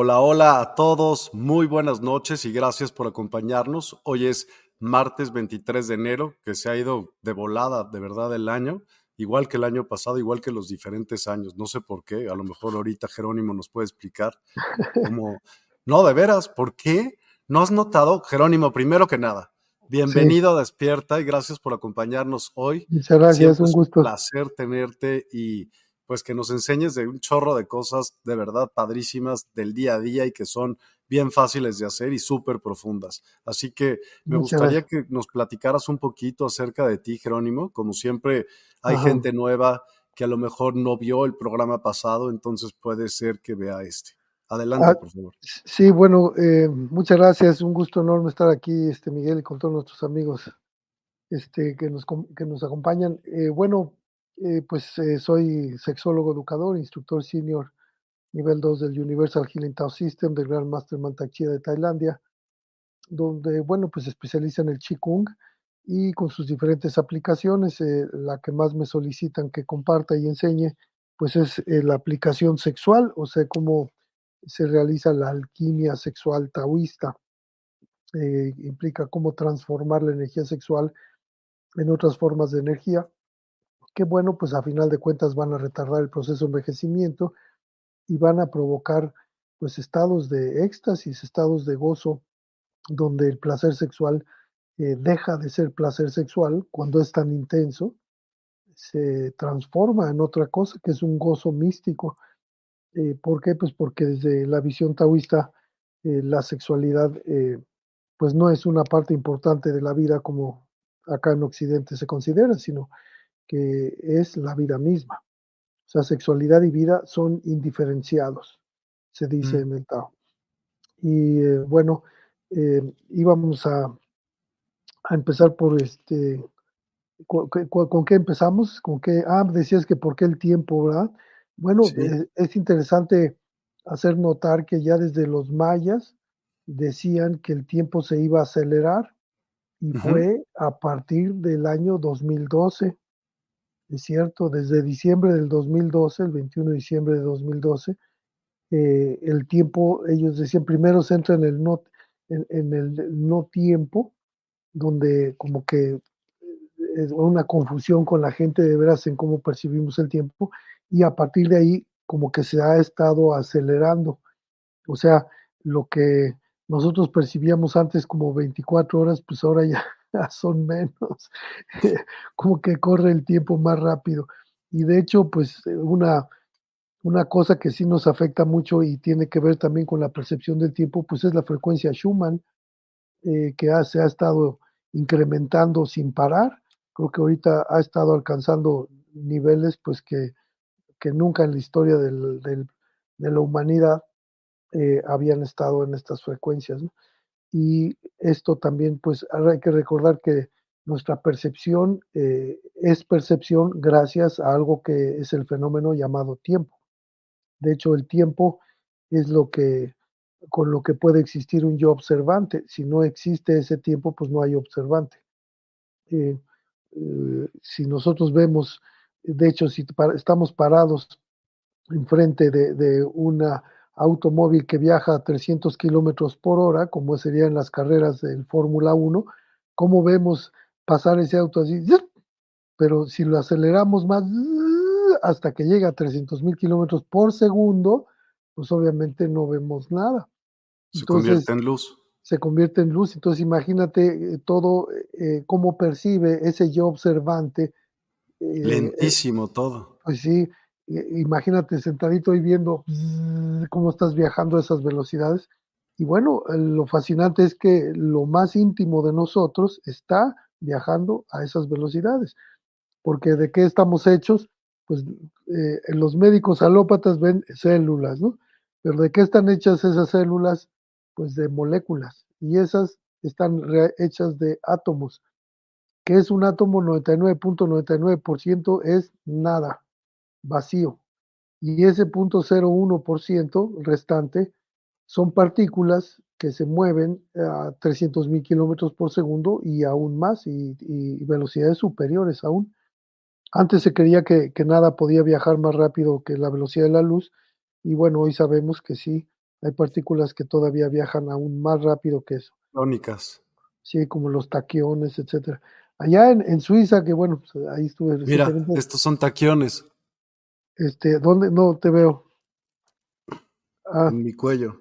Hola, hola a todos, muy buenas noches y gracias por acompañarnos. Hoy es martes 23 de enero, que se ha ido de volada, de verdad, el año, igual que el año pasado, igual que los diferentes años. No sé por qué, a lo mejor ahorita Jerónimo nos puede explicar cómo... No, de veras, ¿por qué? ¿No has notado, Jerónimo, primero que nada? Bienvenido a Despierta y gracias por acompañarnos hoy. Muchas gracias, un gusto. Un placer tenerte y pues que nos enseñes de un chorro de cosas de verdad padrísimas del día a día y que son bien fáciles de hacer y súper profundas. Así que me gustaría que nos platicaras un poquito acerca de ti, Jerónimo. Como siempre, hay gente nueva que a lo mejor no vio el programa pasado, entonces puede ser que vea este. Adelante, ah, por favor. Sí, bueno, eh, muchas gracias. Un gusto enorme estar aquí, este Miguel, y con todos nuestros amigos este, que, nos, que nos acompañan. Eh, bueno, eh, pues soy sexólogo educador, instructor senior nivel 2 del Universal Healing Tao System del Grand Master Mantak de Tailandia, donde, bueno, pues especializa en el Qigong y con sus diferentes aplicaciones, eh, la que más me solicitan que comparta y enseñe, pues es eh, la aplicación sexual, o sea, cómo se realiza la alquimia sexual taoísta. Eh, implica cómo transformar la energía sexual en otras formas de energía, que bueno, pues a final de cuentas van a retardar el proceso de envejecimiento y van a provocar pues estados de éxtasis, estados de gozo, donde el placer sexual eh, deja de ser placer sexual cuando es tan intenso, se transforma en otra cosa que es un gozo místico. Eh, ¿Por qué? Pues porque desde la visión taoísta eh, la sexualidad pues no es una parte importante de la vida como acá en Occidente se considera, sino que es la vida misma. O sea, sexualidad y vida son indiferenciados, se dice mm. en el Tao. Y eh, bueno, eh, íbamos a, a, empezar por este. ¿con, qué empezamos? ¿Con qué? Ah, decías que por qué el tiempo, ¿verdad? Bueno, eh, es interesante hacer notar que ya desde los mayas decían que el tiempo se iba a acelerar y fue a partir del año 2012 es cierto, desde diciembre del 2012, el 21 de diciembre de 2012, eh, el tiempo, ellos decían, primero se entra en el no, en, el no tiempo, donde como que es una confusión con la gente de veras en cómo percibimos el tiempo, y a partir de ahí como que se ha estado acelerando. O sea, lo que nosotros percibíamos antes como 24 horas, pues ahora ya son menos, como que corre el tiempo más rápido. Y de hecho, pues una, una cosa que sí nos afecta mucho y tiene que ver también con la percepción del tiempo, pues es la frecuencia Schumann, eh, que se ha estado incrementando sin parar. Creo que ahorita ha estado alcanzando niveles pues que, que nunca en la historia del, del, de la humanidad eh, habían estado en estas frecuencias. ¿no? Y esto también, pues hay que recordar que nuestra percepción eh, es percepción gracias a algo que es el fenómeno llamado tiempo. De hecho, el tiempo es lo que con lo que puede existir un yo observante. Si no existe ese tiempo, pues no hay observante. Eh, eh, si nosotros vemos, de hecho, si estamos parados enfrente de, de una automóvil que viaja a 300 kilómetros por hora, como serían las carreras del Fórmula 1, ¿cómo vemos pasar ese auto así? Pero si lo aceleramos más hasta que llega a 300 mil kilómetros por segundo, pues obviamente no vemos nada. Se convierte en luz. Se convierte en luz. Entonces imagínate eh, todo, eh, cómo percibe ese yo observante. Eh, Lentísimo todo. Pues sí, imagínate sentadito y viendo cómo estás viajando a esas velocidades. Y bueno, lo fascinante es que lo más íntimo de nosotros está viajando a esas velocidades. Porque de qué estamos hechos? Pues eh, los médicos alópatas ven células, ¿no? Pero de qué están hechas esas células? Pues de moléculas. Y esas están hechas de átomos. ¿Qué es un átomo? 99.99% es nada vacío. Y ese 0.01% restante son partículas que se mueven a 300 mil kilómetros por segundo y aún más, y, velocidades superiores aún. Antes se creía que, que, nada podía viajar más rápido que la velocidad de la luz, y bueno, hoy sabemos que sí, hay partículas que todavía viajan aún más rápido que eso. Tónicas. Sí, como los taquiones, etcétera. Allá en, en Suiza, que bueno, pues ahí estuve. Mira, estos son taquiones. Este, ¿dónde? No te veo. Ah. En mi cuello.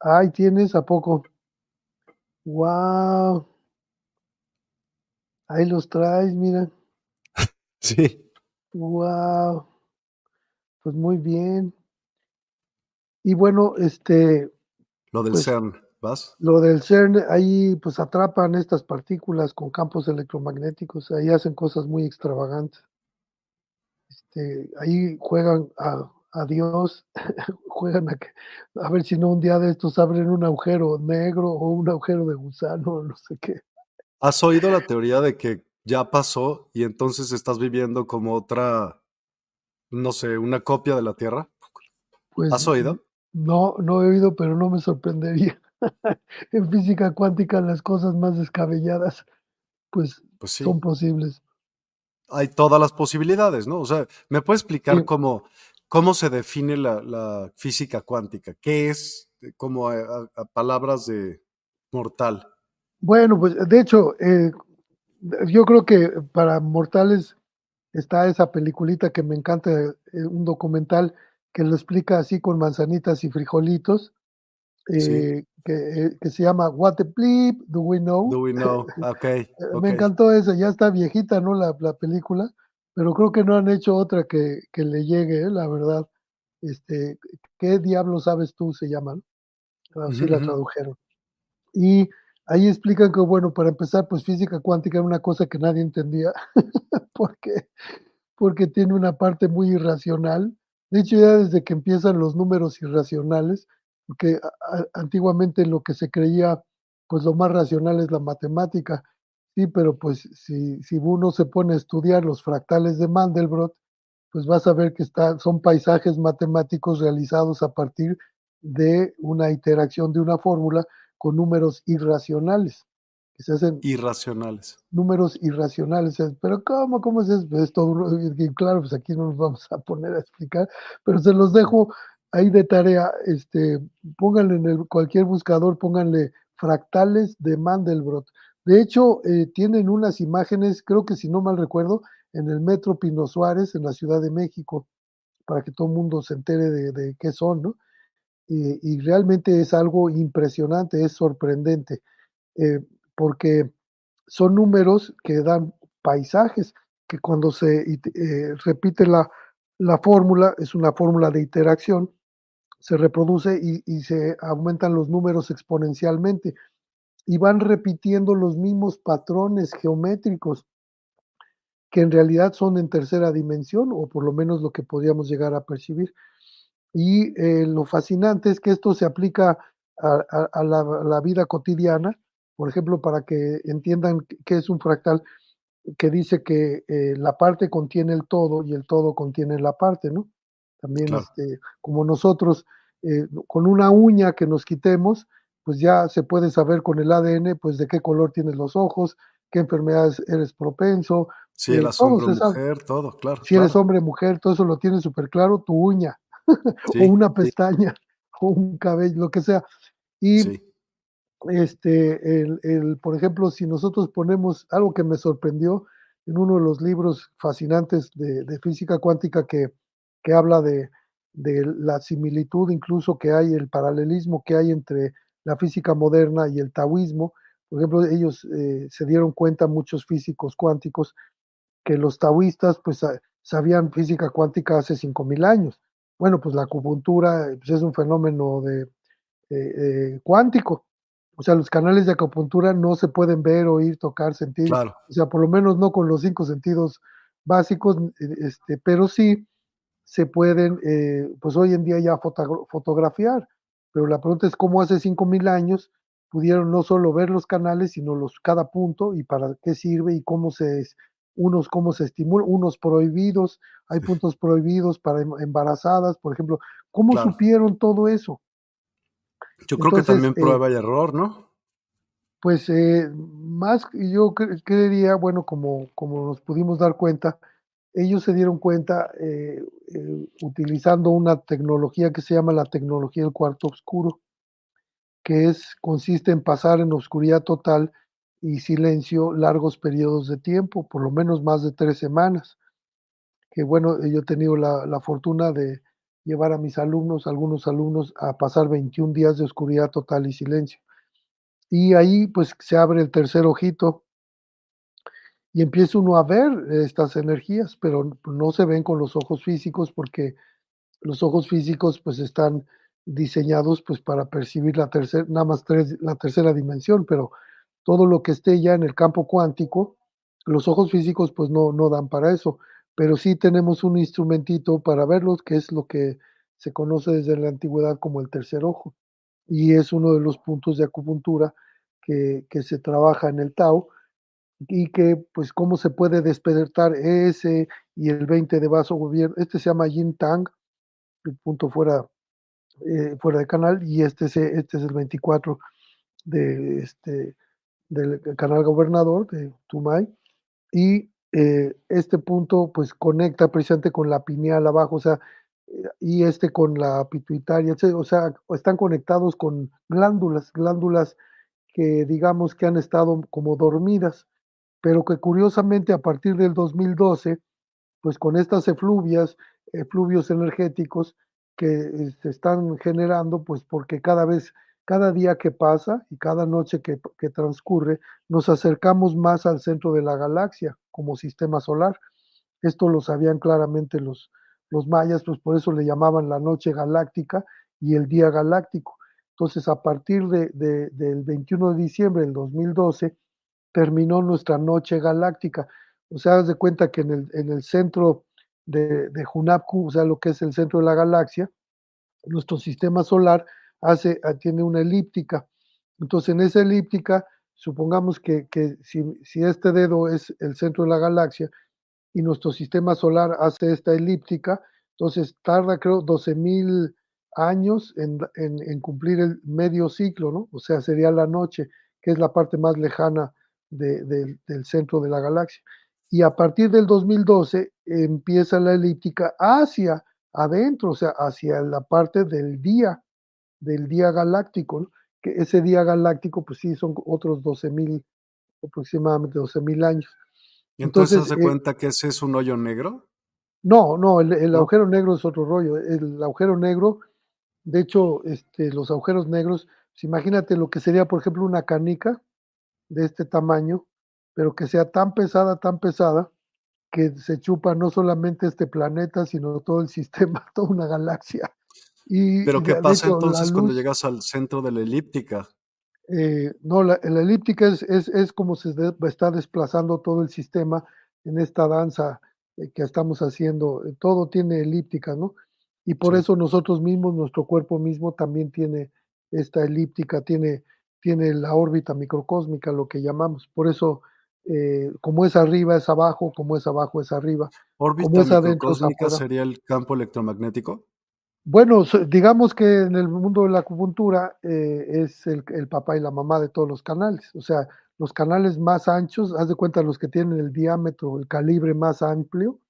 Ay, tienes a poco. Wow. Ahí los traes, mira. Sí. Wow. Pues muy bien. Y bueno, este. Lo del pues, CERN, ¿vas? Lo del CERN, ahí pues atrapan estas partículas con campos electromagnéticos, ahí hacen cosas muy extravagantes. Este, ahí juegan a, Dios, juegan a, que, a ver si no un día de estos abren un agujero negro o un agujero de gusano, no sé qué. ¿Has oído la teoría de que ya pasó y entonces estás viviendo como otra, no sé, una copia de la Tierra? Pues, ¿Has oído? No, no he oído, pero no me sorprendería. en física cuántica las cosas más descabelladas, pues, pues son posibles hay todas las posibilidades, ¿no? O sea, ¿me puede explicar cómo, cómo se define la, física cuántica? ¿Qué es, eh, como a, palabras de mortal? Bueno, pues de hecho, eh, yo creo que para mortales está esa peliculita que me encanta, eh, un documental que lo explica así con manzanitas y frijolitos, eh, que, que, se llama What the Bleep Do We Know? Do We Know? Okay, Me encantó esa, ya está viejita, ¿no? La, la, película, pero creo que no han hecho otra que, que le llegue, ¿eh? la verdad. Este, ¿Qué diablo sabes tú? Se llaman. Así la tradujeron. Y ahí explican que, bueno, para empezar, pues física cuántica era una cosa que nadie entendía, porque, porque tiene una parte muy irracional. De hecho, ya desde que empiezan los números irracionales, porque antiguamente lo que se creía, pues lo más racional es la matemática, sí, pero pues si, si uno se pone a estudiar los fractales de Mandelbrot, pues vas a ver que está, son paisajes matemáticos realizados a partir de una interacción de una fórmula con números irracionales. Que se hacen irracionales. Números irracionales. Pero ¿cómo? ¿Cómo es esto? claro, pues aquí no nos vamos a poner a explicar, pero se los dejo ahí de tarea, este, pónganle en el, cualquier buscador, pónganle fractales de Mandelbrot. De hecho, eh, tienen unas imágenes, creo que si no mal recuerdo, en el Metro Pino Suárez, en la Ciudad de México, para que todo el mundo se entere de, qué son, ¿no? Y, realmente es algo impresionante, es sorprendente, eh, porque son números que dan paisajes. que cuando se eh, repite la, la fórmula, es una fórmula de interacción, se reproduce y, y, se aumentan los números exponencialmente y van repitiendo los mismos patrones geométricos que en realidad son en tercera dimensión o por lo menos lo que podríamos llegar a percibir. Y eh, lo fascinante es que esto se aplica a, a, la, a, la, vida cotidiana, por ejemplo, para que entiendan qué es un fractal, que dice que eh, la parte contiene el todo y el todo contiene la parte, ¿no? También, claro. este, como nosotros, eh, con una uña que nos quitemos, pues ya se puede saber con el ADN, pues de qué color tienes los ojos, qué enfermedades eres propenso. Si eh, eres hombre, mujer, todo, claro. Si claro. eres hombre, mujer, todo eso lo tienes súper claro, tu uña, sí, o una pestaña, sí. o un cabello, lo que sea. Y sí. este, el, el, por ejemplo, si nosotros ponemos algo que me sorprendió en uno de los libros fascinantes de, de física cuántica que, que habla de, de la similitud incluso que hay, el paralelismo que hay entre la física moderna y el taoísmo. Por ejemplo, ellos eh, se dieron cuenta, muchos físicos cuánticos, que los taoístas pues sabían física cuántica hace 5.000 años. Bueno, pues la acupuntura pues, es un fenómeno de, eh, eh, cuántico. O sea, los canales de acupuntura no se pueden ver, oír, tocar, sentir. Claro. O sea, por lo menos no con los cinco sentidos básicos, este, pero sí se pueden, eh, pues hoy en día ya foto fotografiar. Pero la pregunta es cómo hace 5.000 años pudieron no solo ver los canales, sino los cada punto y para qué sirve y cómo se unos cómo se estimulan, unos prohibidos, hay puntos prohibidos para em, embarazadas, por ejemplo, ¿cómo claro. supieron todo eso? Yo creo Entonces, que también prueba eh, y error, ¿no? Pues eh, más yo cre creería, bueno, como, como nos pudimos dar cuenta, ellos se dieron cuenta eh, eh, utilizando una tecnología que se llama la tecnología del cuarto oscuro, que es, consiste en pasar en oscuridad total y silencio largos periodos de tiempo, por lo menos más de tres semanas. Que bueno, yo he tenido la, la fortuna de llevar a mis alumnos, algunos alumnos, a pasar 21 días de oscuridad total y silencio. Y ahí pues se abre el tercer ojito y empieza uno a ver estas energías, pero no se ven con los ojos físicos porque los ojos físicos pues están diseñados pues para percibir la tercera, nada más tres, la tercera dimensión, pero todo lo que esté ya en el campo cuántico, los ojos físicos pues no, no dan para eso, pero sí tenemos un instrumentito para verlos, que es lo que se conoce desde la antigüedad como el tercer ojo, y es uno de los puntos de acupuntura que, que se trabaja en el Tao, y que pues cómo se puede despertar ese y el 20 de vaso gobierno, este se llama Yin Tang, el punto fuera, eh, fuera de canal, y este, se, este es el 24 de este del canal gobernador de Tumay, y eh, este punto pues conecta precisamente con la pineal abajo, o sea, y este con la pituitaria, o sea, están conectados con glándulas, glándulas que digamos que han estado como dormidas, pero que curiosamente a partir del 2012, pues con estas efluvias, efluvios energéticos que se están generando, pues porque cada vez, cada día que pasa y cada noche que, transcurre, nos acercamos más al centro de la galaxia como sistema solar. Esto lo sabían claramente los, los mayas, pues por eso le llamaban la noche galáctica y el día galáctico. Entonces, a partir de, de, del 21 de diciembre del 2012, terminó nuestra noche galáctica. O sea, haz de cuenta que en el, en el centro de, de Hunapku, o sea, lo que es el centro de la galaxia, nuestro sistema solar hace, ah, tiene una elíptica. Entonces, en esa elíptica, supongamos que, que si, si, este dedo es el centro de la galaxia y nuestro sistema solar hace esta elíptica, entonces tarda, creo, 12 mil años en, en, en, cumplir el medio ciclo, ¿no? O sea, sería la noche, que es la parte más lejana de, de, del centro de la galaxia. Y a partir del 2012 empieza la elíptica hacia adentro, o sea, hacia la parte del día, del día galáctico, ¿no? que ese día galáctico, pues sí, son otros 12 mil, aproximadamente 12 mil años. ¿Y entonces, entonces se eh, cuenta que ese es un hoyo negro? No, no, el, el ¿No? agujero negro es otro rollo. El agujero negro, de hecho, este, los agujeros negros, pues imagínate lo que sería, por ejemplo, una canica, de este tamaño, pero que sea tan pesada, tan pesada, que se chupa no solamente este planeta, sino todo el sistema, toda una galaxia. Y Pero ¿qué pasa hecho, entonces cuando llegas al centro de la elíptica? eh, no, la, la elíptica es, es, es como se está desplazando todo el sistema en esta danza eh, que estamos haciendo. eh, Todo tiene elíptica, ¿no? Y por Sí. eso nosotros mismos, nuestro cuerpo mismo también tiene esta elíptica, tiene, tiene la órbita microcósmica, lo que llamamos. Por eso, eh, como es arriba es abajo, como es abajo es arriba, como ¿Órbita es adentro es microcósmica sería el campo electromagnético? Bueno, digamos que en el mundo de la acupuntura eh, es el, el papá y la mamá de todos los canales. O sea, los canales más anchos, haz de cuenta los que tienen el diámetro, el calibre más amplio,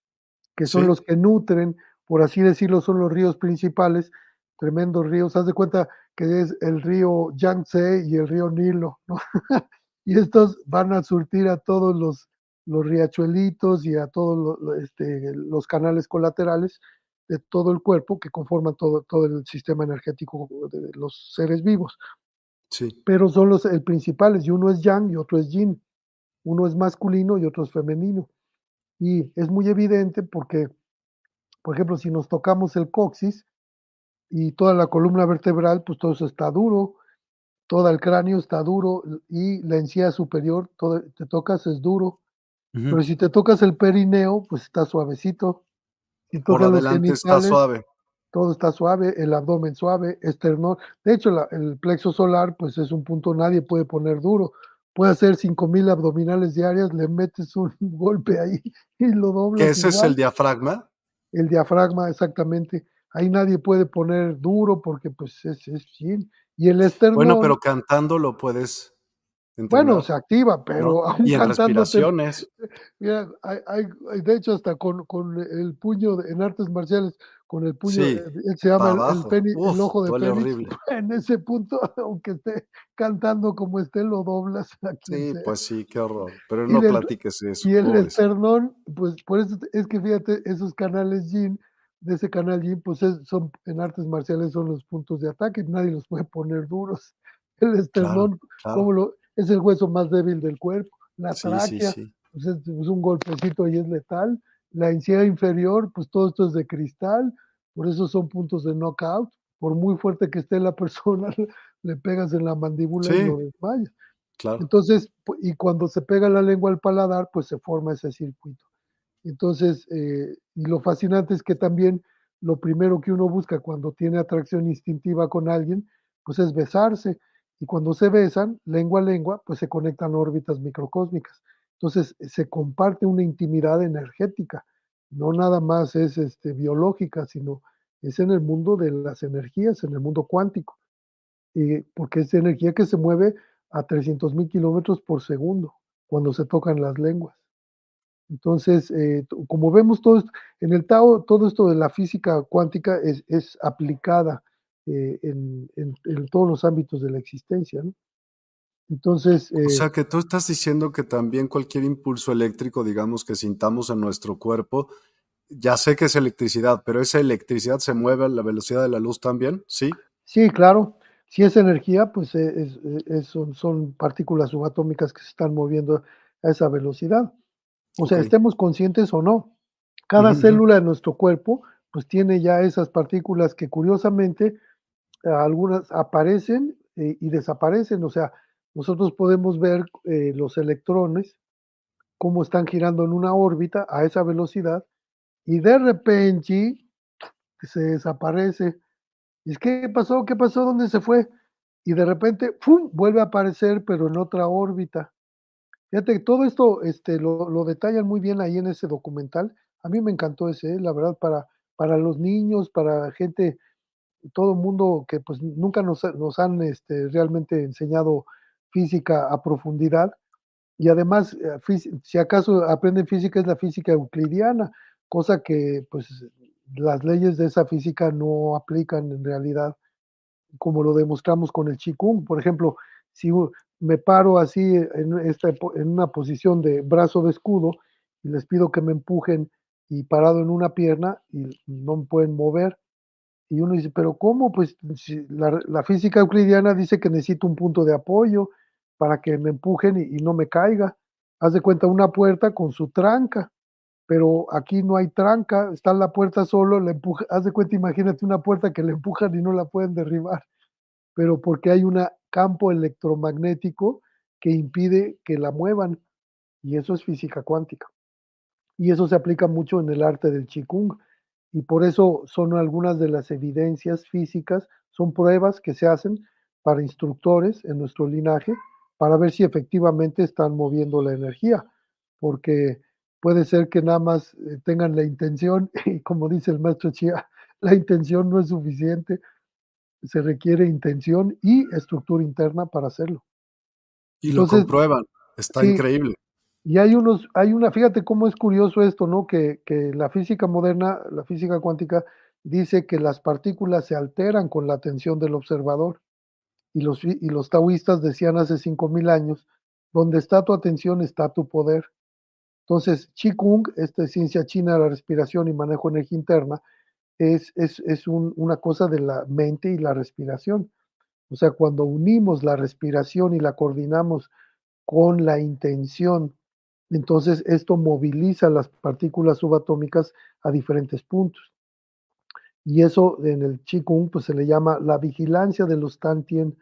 que son Sí. los que nutren, por así decirlo, son los ríos principales, tremendos ríos. Haz de cuenta que es el río Yangtze y el río Nilo, ¿no? y estos van a surtir a todos los, los riachuelitos y a todos este, los canales colaterales de todo el cuerpo que conforman todo, todo el sistema energético de los seres vivos. Sí. Pero son los el principales, y uno es yang y otro es yin. Uno es masculino y otro es femenino. Y es muy evidente porque, por ejemplo, si nos tocamos el coxis y toda la columna vertebral, pues todo eso está duro, todo el cráneo está duro y la encía superior, todo, te tocas es duro. Pero si te tocas el perineo, pues está suavecito. Si Por adelante está suave. todo está suave, el abdomen suave, esternón. De hecho, la- el plexo solar, pues es un punto nadie puede poner duro. Puede hacer 5000 abdominales diarias, le metes un golpe ahí y lo ¿Que doblas ese es el diafragma? El diafragma, exactamente. Ahí nadie puede poner duro porque pues es, es. Y el Bueno, esternón, pero cantando lo puedes bueno, entrenar, se activa, pero aún Y en respiraciones. mira, hay, hay- de hecho hasta con, con el puño en artes marciales, con el puño, Sí, se llama el, el, peni- el ojo de horrible. en ese punto, aunque esté cantando como esté, lo doblas a quien Sí, pues sí, qué horror. Pero no del, platiques eso, y el esternón, pues por eso es que fíjate, esos canales yin, de ese canal yin, pues es- son en artes marciales son los puntos de ataque, nadie los puede poner duros. El esternón, claro. lo, es el hueso más débil del cuerpo. La Sí, tráquea, sí. pues es, es un golpecito y es letal. La encía inferior, pues todo esto es de cristal, por eso son puntos de knockout. Por muy fuerte que esté la persona, le pegas en la mandíbula y lo desmayas. claro. Entonces, y cuando se pega la lengua al paladar, pues se forma ese circuito. Entonces, eh, y lo fascinante es que también lo primero que uno busca cuando tiene atracción instintiva con alguien, pues es besarse. Y cuando se besan, lengua a lengua, pues se conectan órbitas microcósmicas. Entonces, se comparte una intimidad energética. No nada más es este, biológica, sino es en el mundo de las energías, en el mundo cuántico. Y porque es energía que se mueve a 300 mil kilómetros por segundo cuando se tocan las lenguas. Entonces, eh, como vemos todo esto, en el Tao, todo esto de la física cuántica es, es aplicada eh, en, en- en todos los ámbitos de la existencia, ¿no? Entonces, O eh, sea que tú estás diciendo que también cualquier impulso eléctrico, digamos, que sintamos en nuestro cuerpo, ya sé que es electricidad, pero esa electricidad se mueve a la velocidad de la luz también, ¿sí? sí, claro, si es energía, pues eh, es- es- es- son, son partículas subatómicas que se están moviendo a esa velocidad. O sea, estemos conscientes o no, cada célula de nuestro cuerpo, pues tiene ya esas partículas que curiosamente algunas aparecen eh, y desaparecen. O sea, nosotros podemos ver eh, los electrones, cómo están girando en una órbita a esa velocidad y de repente se desaparece. Y es, ¿qué pasó? ¿Qué pasó? ¿Dónde se fue? Y de repente, ¡pum!, vuelve a aparecer, pero en otra órbita. Fíjate, todo esto este, lo, lo detallan muy bien ahí en ese documental. A mí me encantó ese, ¿eh? la verdad, para, para los niños, para gente, todo el mundo que pues nunca nos, nos han este, realmente enseñado física a profundidad. Y además, eh, si acaso aprenden física, es la física euclidiana, cosa que pues las leyes de esa física no aplican en realidad como lo demostramos con el Qigong. Por ejemplo, si me paro así en, esta, en una posición de brazo de escudo y les pido que me empujen y parado en una pierna y no me pueden mover. Y uno dice, pero ¿cómo? Pues si la, la física euclidiana dice que necesito un punto de apoyo para que me empujen y, no me caiga. Haz de cuenta una puerta con su tranca. pero aquí no hay tranca, está la puerta solo, le empuja, haz de cuenta, imagínate una puerta que le empujan y no la pueden derribar, pero porque hay un campo electromagnético que impide que la muevan, y eso es física cuántica. Y eso se aplica mucho en el arte del Qigong, y por eso son algunas de las evidencias físicas, son pruebas que se hacen para instructores en nuestro linaje, para ver si efectivamente están moviendo la energía, porque puede ser que nada más eh, tengan la intención y como dice el maestro Chia, la intención no es suficiente, se requiere intención y estructura interna para hacerlo. Y lo comprueban, está increíble. Y hay unos, hay una, fíjate cómo es curioso esto, ¿no? Que, que la física moderna, la física cuántica, dice que las partículas se alteran con la atención del observador. Y los, y los taoístas decían hace 5.000 años, donde está tu atención está tu poder. Entonces, Qigong, esta ciencia china de la respiración y manejo de energía interna, es, es, es un, una cosa de la mente y la respiración. O sea, cuando unimos la respiración y la coordinamos con la intención, entonces esto moviliza las partículas subatómicas a diferentes puntos. Y eso en el Qigong pues, se le llama la vigilancia de los Tantien.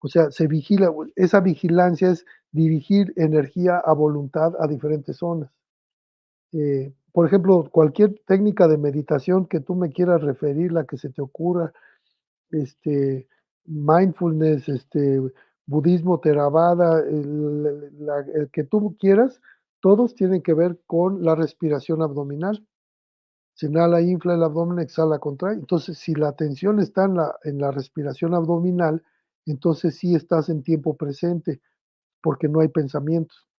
O sea, se vigila, esa vigilancia es dirigir energía a voluntad a diferentes zonas. Eh, por ejemplo, cualquier técnica de meditación que tú me quieras referir, la que se te ocurra, este, mindfulness, este, budismo, Theravada, el, que tú quieras, todos tienen que ver con la respiración abdominal. Se inhala, infla el abdomen, exhala, contrae. Entonces, si la atención está en la, en la respiración abdominal, entonces sí estás en tiempo presente porque no hay pensamientos.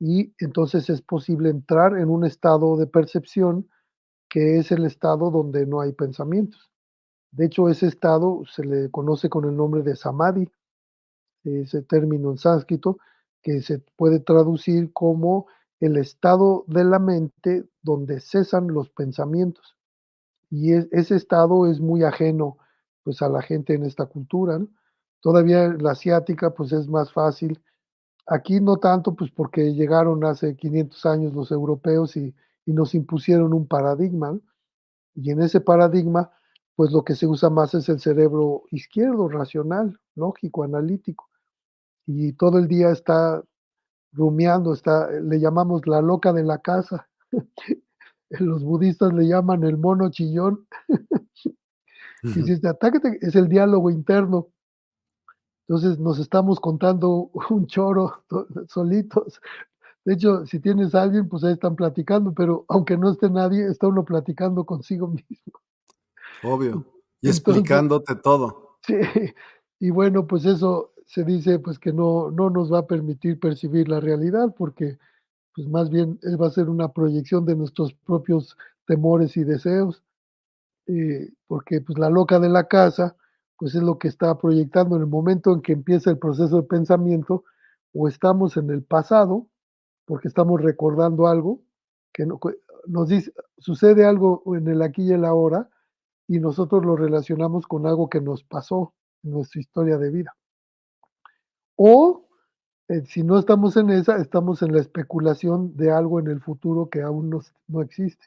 Y entonces es posible entrar en un estado de percepción que es el estado donde no hay pensamientos. De hecho, ese estado se le conoce con el nombre de samadhi, ese término en sánscrito, que se puede traducir como el estado de la mente donde cesan los pensamientos. Y ese estado es muy ajeno pues a la gente en esta cultura. Todavía la asiática pues es más fácil. Aquí no tanto pues porque llegaron hace 500 años los europeos y, nos impusieron un paradigma. Y en ese paradigma pues lo que se usa más es el cerebro izquierdo, racional, lógico, analítico. Y todo el día está rumiando, está, le llamamos la loca de la casa. Los budistas le llaman el mono chillón. y este ataque es el diálogo interno. Entonces nos estamos contando un choro solitos. De hecho, si tienes a alguien, pues ahí están platicando, pero aunque no esté nadie, está uno platicando consigo mismo. Obvio. Y explicándote todo. Sí. Y bueno, pues eso se dice pues que no, no nos va a permitir percibir la realidad porque pues más bien va a ser una proyección de nuestros propios temores y deseos, eh, porque pues la loca de la casa, pues es lo que está proyectando en el momento en que empieza el proceso de pensamiento, o estamos en el pasado, porque estamos recordando algo, que nos dice, sucede algo en el aquí y el ahora, y nosotros lo relacionamos con algo que nos pasó en nuestra historia de vida. O eh, si no estamos en esa, estamos en la especulación de algo en el futuro que aún no, no existe.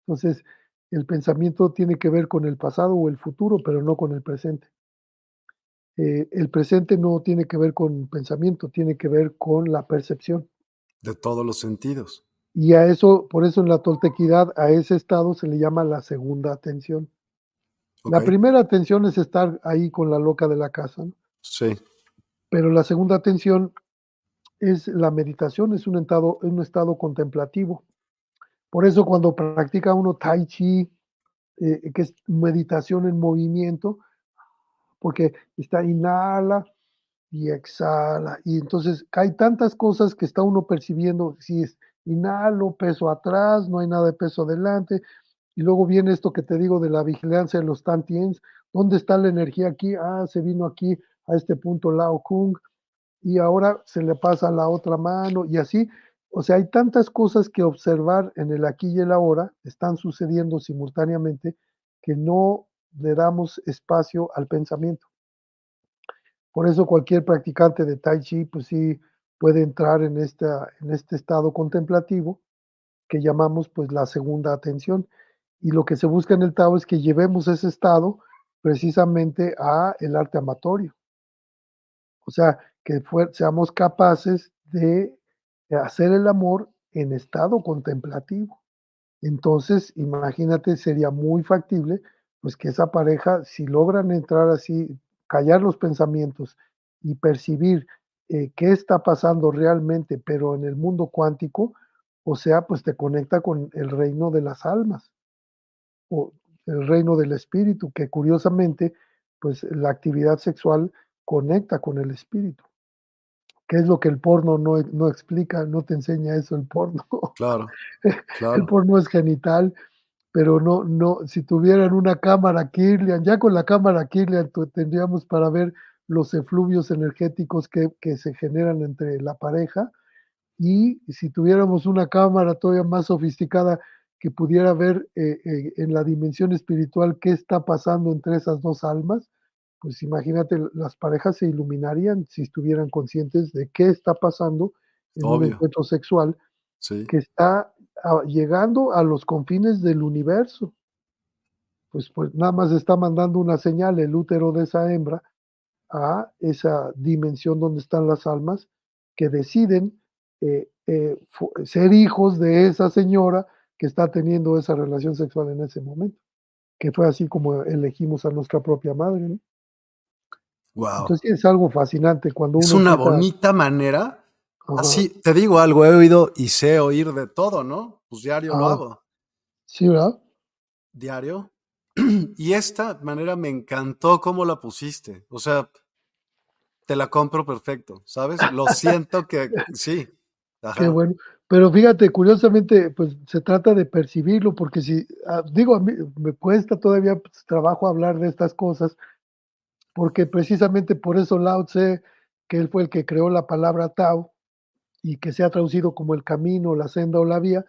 Entonces, el pensamiento tiene que ver con el pasado o el futuro, pero no con el presente. Eh, el presente no tiene que ver con pensamiento, tiene que ver con la percepción. De todos los sentidos. Y a eso, por eso en la toltequidad, a ese estado se le llama la segunda atención. La primera atención es estar ahí con la loca de la casa. Sí. Pero la segunda atención es la meditación, es un estado, un estado contemplativo. Por eso cuando practica uno tai chi, eh, que es meditación en movimiento, porque está inhala y exhala, y entonces hay tantas cosas que está uno percibiendo, si es inhalo, peso atrás, no hay nada de peso adelante, y luego viene esto que te digo de la vigilancia de los tantiens, ¿dónde está la energía aquí? Ah, se vino aquí a este punto Lao Kung y ahora se le pasa a la otra mano y así. O sea, hay tantas cosas que observar en el aquí y el ahora, están sucediendo simultáneamente, que no le damos espacio al pensamiento. Por eso cualquier practicante de Tai Chi, pues sí, puede entrar en, en este estado contemplativo que llamamos pues la segunda atención. Y lo que se busca en el Tao es que llevemos ese estado precisamente a el arte amatorio. O sea, que seamos capaces de hacer el amor en estado contemplativo. Entonces, imagínate, sería muy factible, pues que esa pareja, si logran entrar así, callar los pensamientos y percibir eh, qué está pasando realmente, pero en el mundo cuántico, o sea, pues te conecta con el reino de las almas o el reino del espíritu, que curiosamente, pues la actividad sexual conecta con el espíritu. ¿Qué es lo que el porno no, no explica? No te enseña eso el porno. Claro, claro. El porno es genital, pero no, no, si tuvieran una cámara Kirlian, ya con la cámara Kirlian tendríamos para ver los efluvios energéticos que, que, se generan entre la pareja y si tuviéramos una cámara todavía más sofisticada que pudiera ver eh, eh, en la dimensión espiritual qué está pasando entre esas dos almas, pues imagínate, las parejas se iluminarían si estuvieran conscientes de qué está pasando en un encuentro sexual que está llegando a los confines del universo. Pues, pues nada más está mandando una señal el útero de esa hembra a esa dimensión donde están las almas que deciden eh, eh, ser hijos de esa señora que está teniendo esa relación sexual en ese momento, que fue así como elegimos a nuestra propia madre. ¿no? Entonces es algo fascinante cuando uno. Es una bonita manera. Así, te digo algo, he oído y sé oír de todo, ¿no? Pues diario lo hago. Sí, ¿verdad? Diario. Y esta manera me encantó cómo la pusiste. O sea, te la compro perfecto, ¿sabes? Lo siento que sí. Qué bueno. Pero fíjate, curiosamente, pues se trata de percibirlo, porque si, ah, digo, a mí me cuesta todavía pues, trabajo hablar de estas cosas, porque precisamente por eso Lao Tse, que él fue el que creó la palabra Tao y que se ha traducido como el camino, la senda o la vía,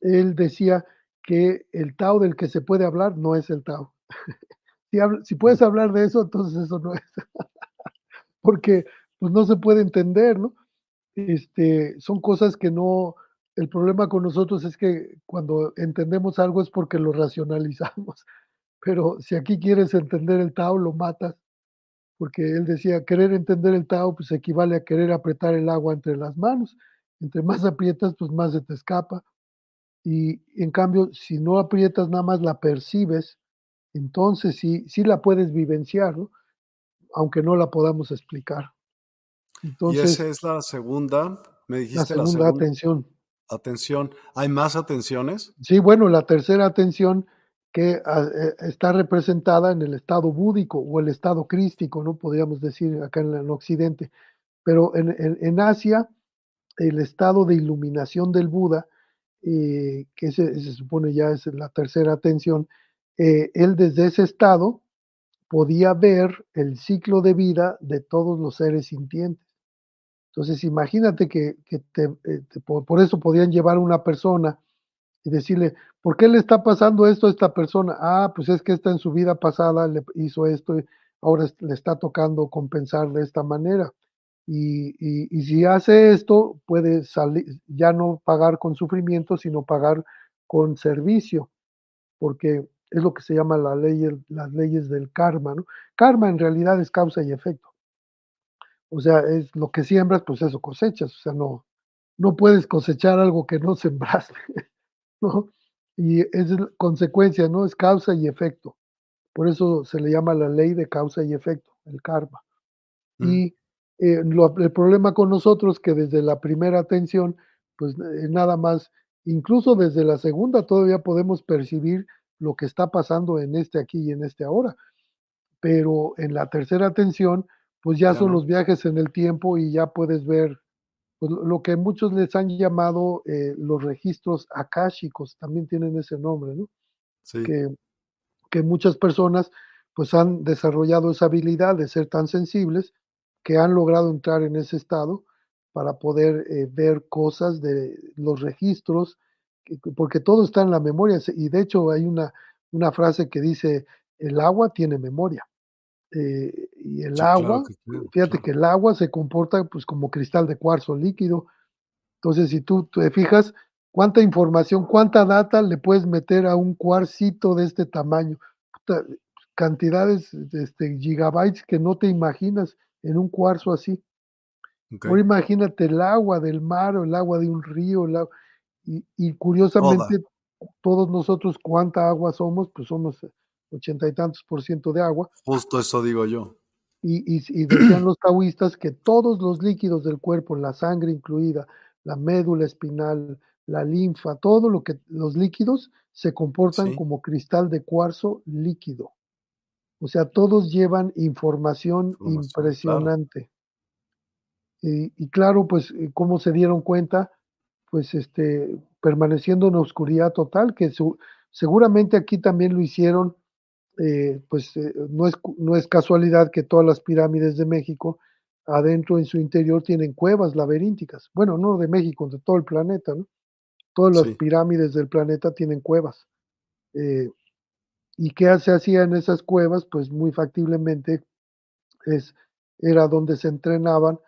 él decía que el Tao del que se puede hablar no es el Tao. si, si puedes hablar de eso, entonces eso no es. porque pues no se puede entender, ¿no? Este, son cosas que no, el problema con nosotros es que cuando entendemos algo es porque lo racionalizamos. Pero si aquí quieres entender el Tao, lo matas, porque él decía, querer entender el Tao, pues equivale a querer apretar el agua entre las manos. Entre más aprietas, pues más se te escapa. Y en cambio, si no aprietas, nada más la percibes, entonces sí, sí la puedes vivenciar, ¿no? aunque no la podamos explicar. Entonces, y esa es la segunda, me dijiste la segunda, atención. Atención. ¿Hay más atenciones? Sí, bueno, la tercera atención que ah, eh, está representada en el estado búdico o el estado crístico, ¿no? Podríamos decir acá en, Occidente. Pero en, en, Asia, el estado de iluminación del Buda, eh, que se, supone ya es la tercera atención, eh, él desde ese estado podía ver el ciclo de vida de todos los seres sintientes. Entonces, imagínate que, te, por, eso podían llevar a una persona y decirle, ¿por qué le está pasando esto a esta persona? Ah, pues es que esta en su vida pasada le hizo esto y ahora le está tocando compensar de esta manera. Y, y, si hace esto, puede salir, ya no pagar con sufrimiento, sino pagar con servicio, porque es lo que se llama la ley, las leyes del karma, ¿no? Karma en realidad es causa y efecto. O sea, es lo que siembras, pues eso cosechas. O sea, no, no puedes cosechar algo que no sembraste. ¿No? Y es consecuencia, ¿no? Es causa y efecto. Por eso se le llama la ley de causa y efecto, el karma. Mm. Y eh, el problema con nosotros que desde la primera atención, pues eh, nada más, incluso desde la segunda todavía podemos percibir lo que está pasando en este aquí y en este ahora. Pero en la tercera atención, pues ya son los viajes en el tiempo y ya puedes ver pues, lo que muchos les han llamado eh, los registros akáshicos, también tienen ese nombre, ¿no? Que, que muchas personas pues han desarrollado esa habilidad de ser tan sensibles que han logrado entrar en ese estado para poder eh, ver cosas de los registros, porque todo está en la memoria, y de hecho hay una, una frase que dice, el agua tiene memoria. Eh, y el agua, fíjate que el agua se comporta pues como cristal de cuarzo líquido. Entonces, si tú te fijas, cuánta información, cuánta data le puedes meter a un cuarcito de este tamaño. cantidades, este, gigabytes que no te imaginas en un cuarzo así. Ahora imagínate el agua del mar o el agua de un río, y, curiosamente todos nosotros cuánta agua somos, pues somos ochenta y tantos por ciento de agua. Justo eso digo yo. Y, y, decían los taoístas que todos los líquidos del cuerpo, la sangre incluida, la médula espinal, la linfa, todo lo que los líquidos se comportan como cristal de cuarzo líquido. O sea, todos llevan información, impresionante. Y, claro, pues, eh, ¿cómo se dieron cuenta? Pues, este, permaneciendo en oscuridad total, que seguramente aquí también lo hicieron, eh, pues, eh, no, es, no es casualidad que todas las pirámides de México, adentro en su interior, tienen cuevas laberínticas. Bueno, no de México, de todo el planeta, ¿no? Todas las pirámides del planeta tienen cuevas. ¿Y qué se hacía en esas cuevas? Pues muy factiblemente es, era donde se entrenaban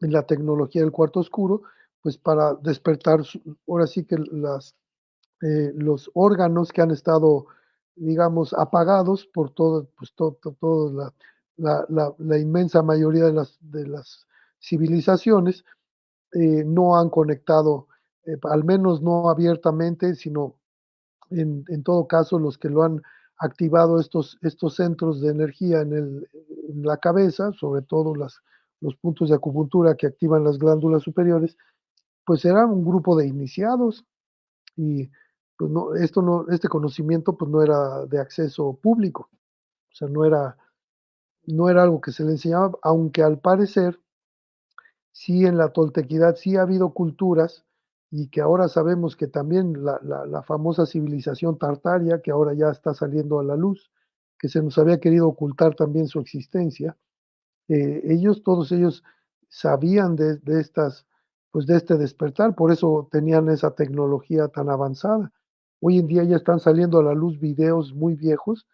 en la tecnología del cuarto oscuro, pues para despertar, ahora sí que las, eh, los órganos que han estado, digamos, apagados por todo, pues todo, la, la, la, inmensa mayoría de las, de las civilizaciones, eh, no han conectado, eh, al menos no abiertamente, sino en, en, todo caso los que lo han activado estos, estos centros de energía en, el, la cabeza, sobre todo las, los puntos de acupuntura que activan las glándulas superiores, pues era un grupo de iniciados. Y pues no, esto no, este conocimiento pues no era de acceso público, o sea, no era, no era algo que se le enseñaba, aunque al parecer sí en la toltequidad sí ha habido culturas y que ahora sabemos que también la, la, famosa civilización tartaria, que ahora ya está saliendo a la luz, que se nos había querido ocultar también su existencia, eh, ellos, todos ellos sabían de, estas, pues de este despertar, por eso tenían esa tecnología tan avanzada. Hoy en día ya están saliendo a la luz videos muy viejos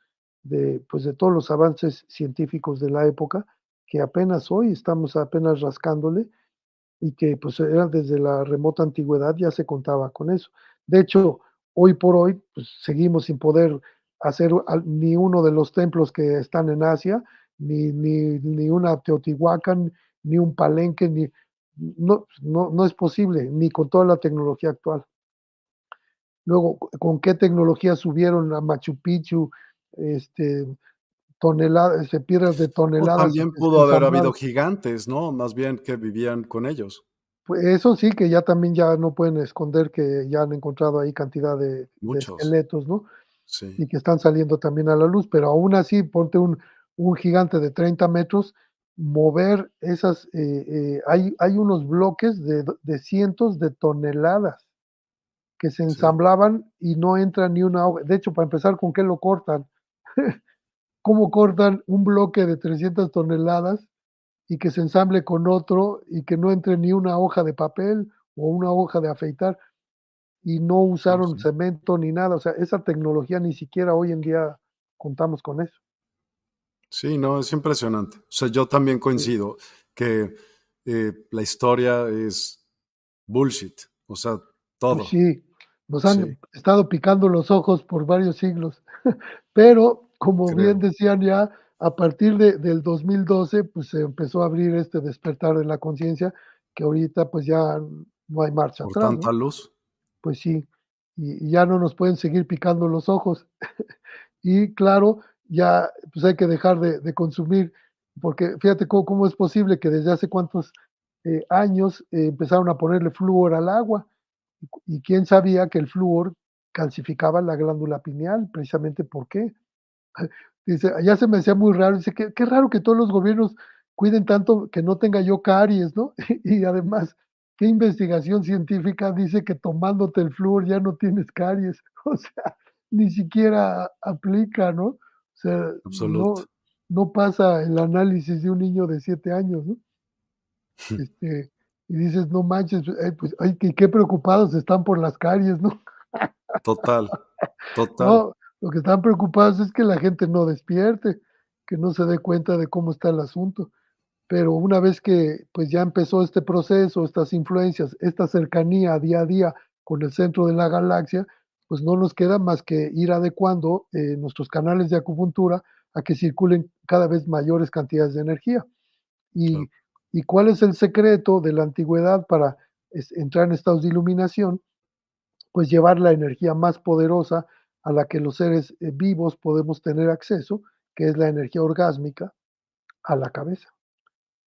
de, pues de todos los avances científicos de la época, que apenas hoy estamos apenas rascándole y que pues era desde la remota antigüedad ya se contaba con eso. De hecho, hoy por hoy pues, seguimos sin poder hacer ni uno de los templos que están en Asia, ni, ni, ni una Teotihuacán, ni un Palenque, ni, no, no, no es posible, ni con toda la tecnología actual. Luego, ¿con qué tecnología subieron a Machu Picchu? Este, toneladas, este, piedras de toneladas. también pudo haber habido gigantes, ¿no? Más bien que vivían con ellos. Pues eso sí, que ya también ya no pueden esconder que ya han encontrado ahí cantidad de, de esqueletos, ¿no? Sí. Y que están saliendo también a la luz, pero aún así, ponte un, un gigante de 30 metros, mover esas, eh, eh, hay, hay unos bloques de, de, cientos de toneladas que se ensamblaban y no entra ni una hoja. De hecho, para empezar, ¿con qué lo cortan? ¿Cómo cortan un bloque de 300 toneladas y que se ensamble con otro y que no entre ni una hoja de papel o una hoja de afeitar? Y no usaron cemento ni nada. O sea, esa tecnología ni siquiera hoy en día contamos con eso. Sí, no, es impresionante. O sea, yo también coincido que eh, la historia es bullshit. O sea, todo. Sí, nos han estado picando los ojos por varios siglos. Pero, como bien decían ya, a partir de, del 2012, pues se empezó a abrir este despertar de la conciencia, que ahorita pues ya no hay marcha por tanta luz. Pues sí, y, y ya no nos pueden seguir picando los ojos. y claro, ya pues hay que dejar de, consumir, porque fíjate cómo, es posible que desde hace cuántos eh, años eh, empezaron a ponerle flúor al agua, y, quién sabía que el flúor calcificaba la glándula pineal, precisamente por qué. Dice, ya se me hacía muy raro, dice, qué, qué raro que todos los gobiernos cuiden tanto que no tenga yo caries, ¿no? y además, ¿qué investigación científica dice que tomándote el flúor ya no tienes caries? O sea, ni siquiera aplica, ¿no? O sea, no, no, pasa el análisis de un niño de siete años, ¿no? Este, y dices, no manches, eh, pues, ay, qué, qué preocupados están por las caries, ¿no? Total, total. No, lo que están preocupados es que la gente no despierte, que no se dé cuenta de cómo está el asunto. Pero una vez que pues ya empezó este proceso, estas influencias, esta cercanía día a día con el centro de la galaxia, pues no nos queda más que ir adecuando eh, nuestros canales de acupuntura a que circulen cada vez mayores cantidades de energía. Y, ¿y cuál es el secreto de la antigüedad para entrar en estados de iluminación? Pues llevar la energía más poderosa a la que los seres eh, vivos podemos tener acceso, que es la energía orgásmica, a la cabeza.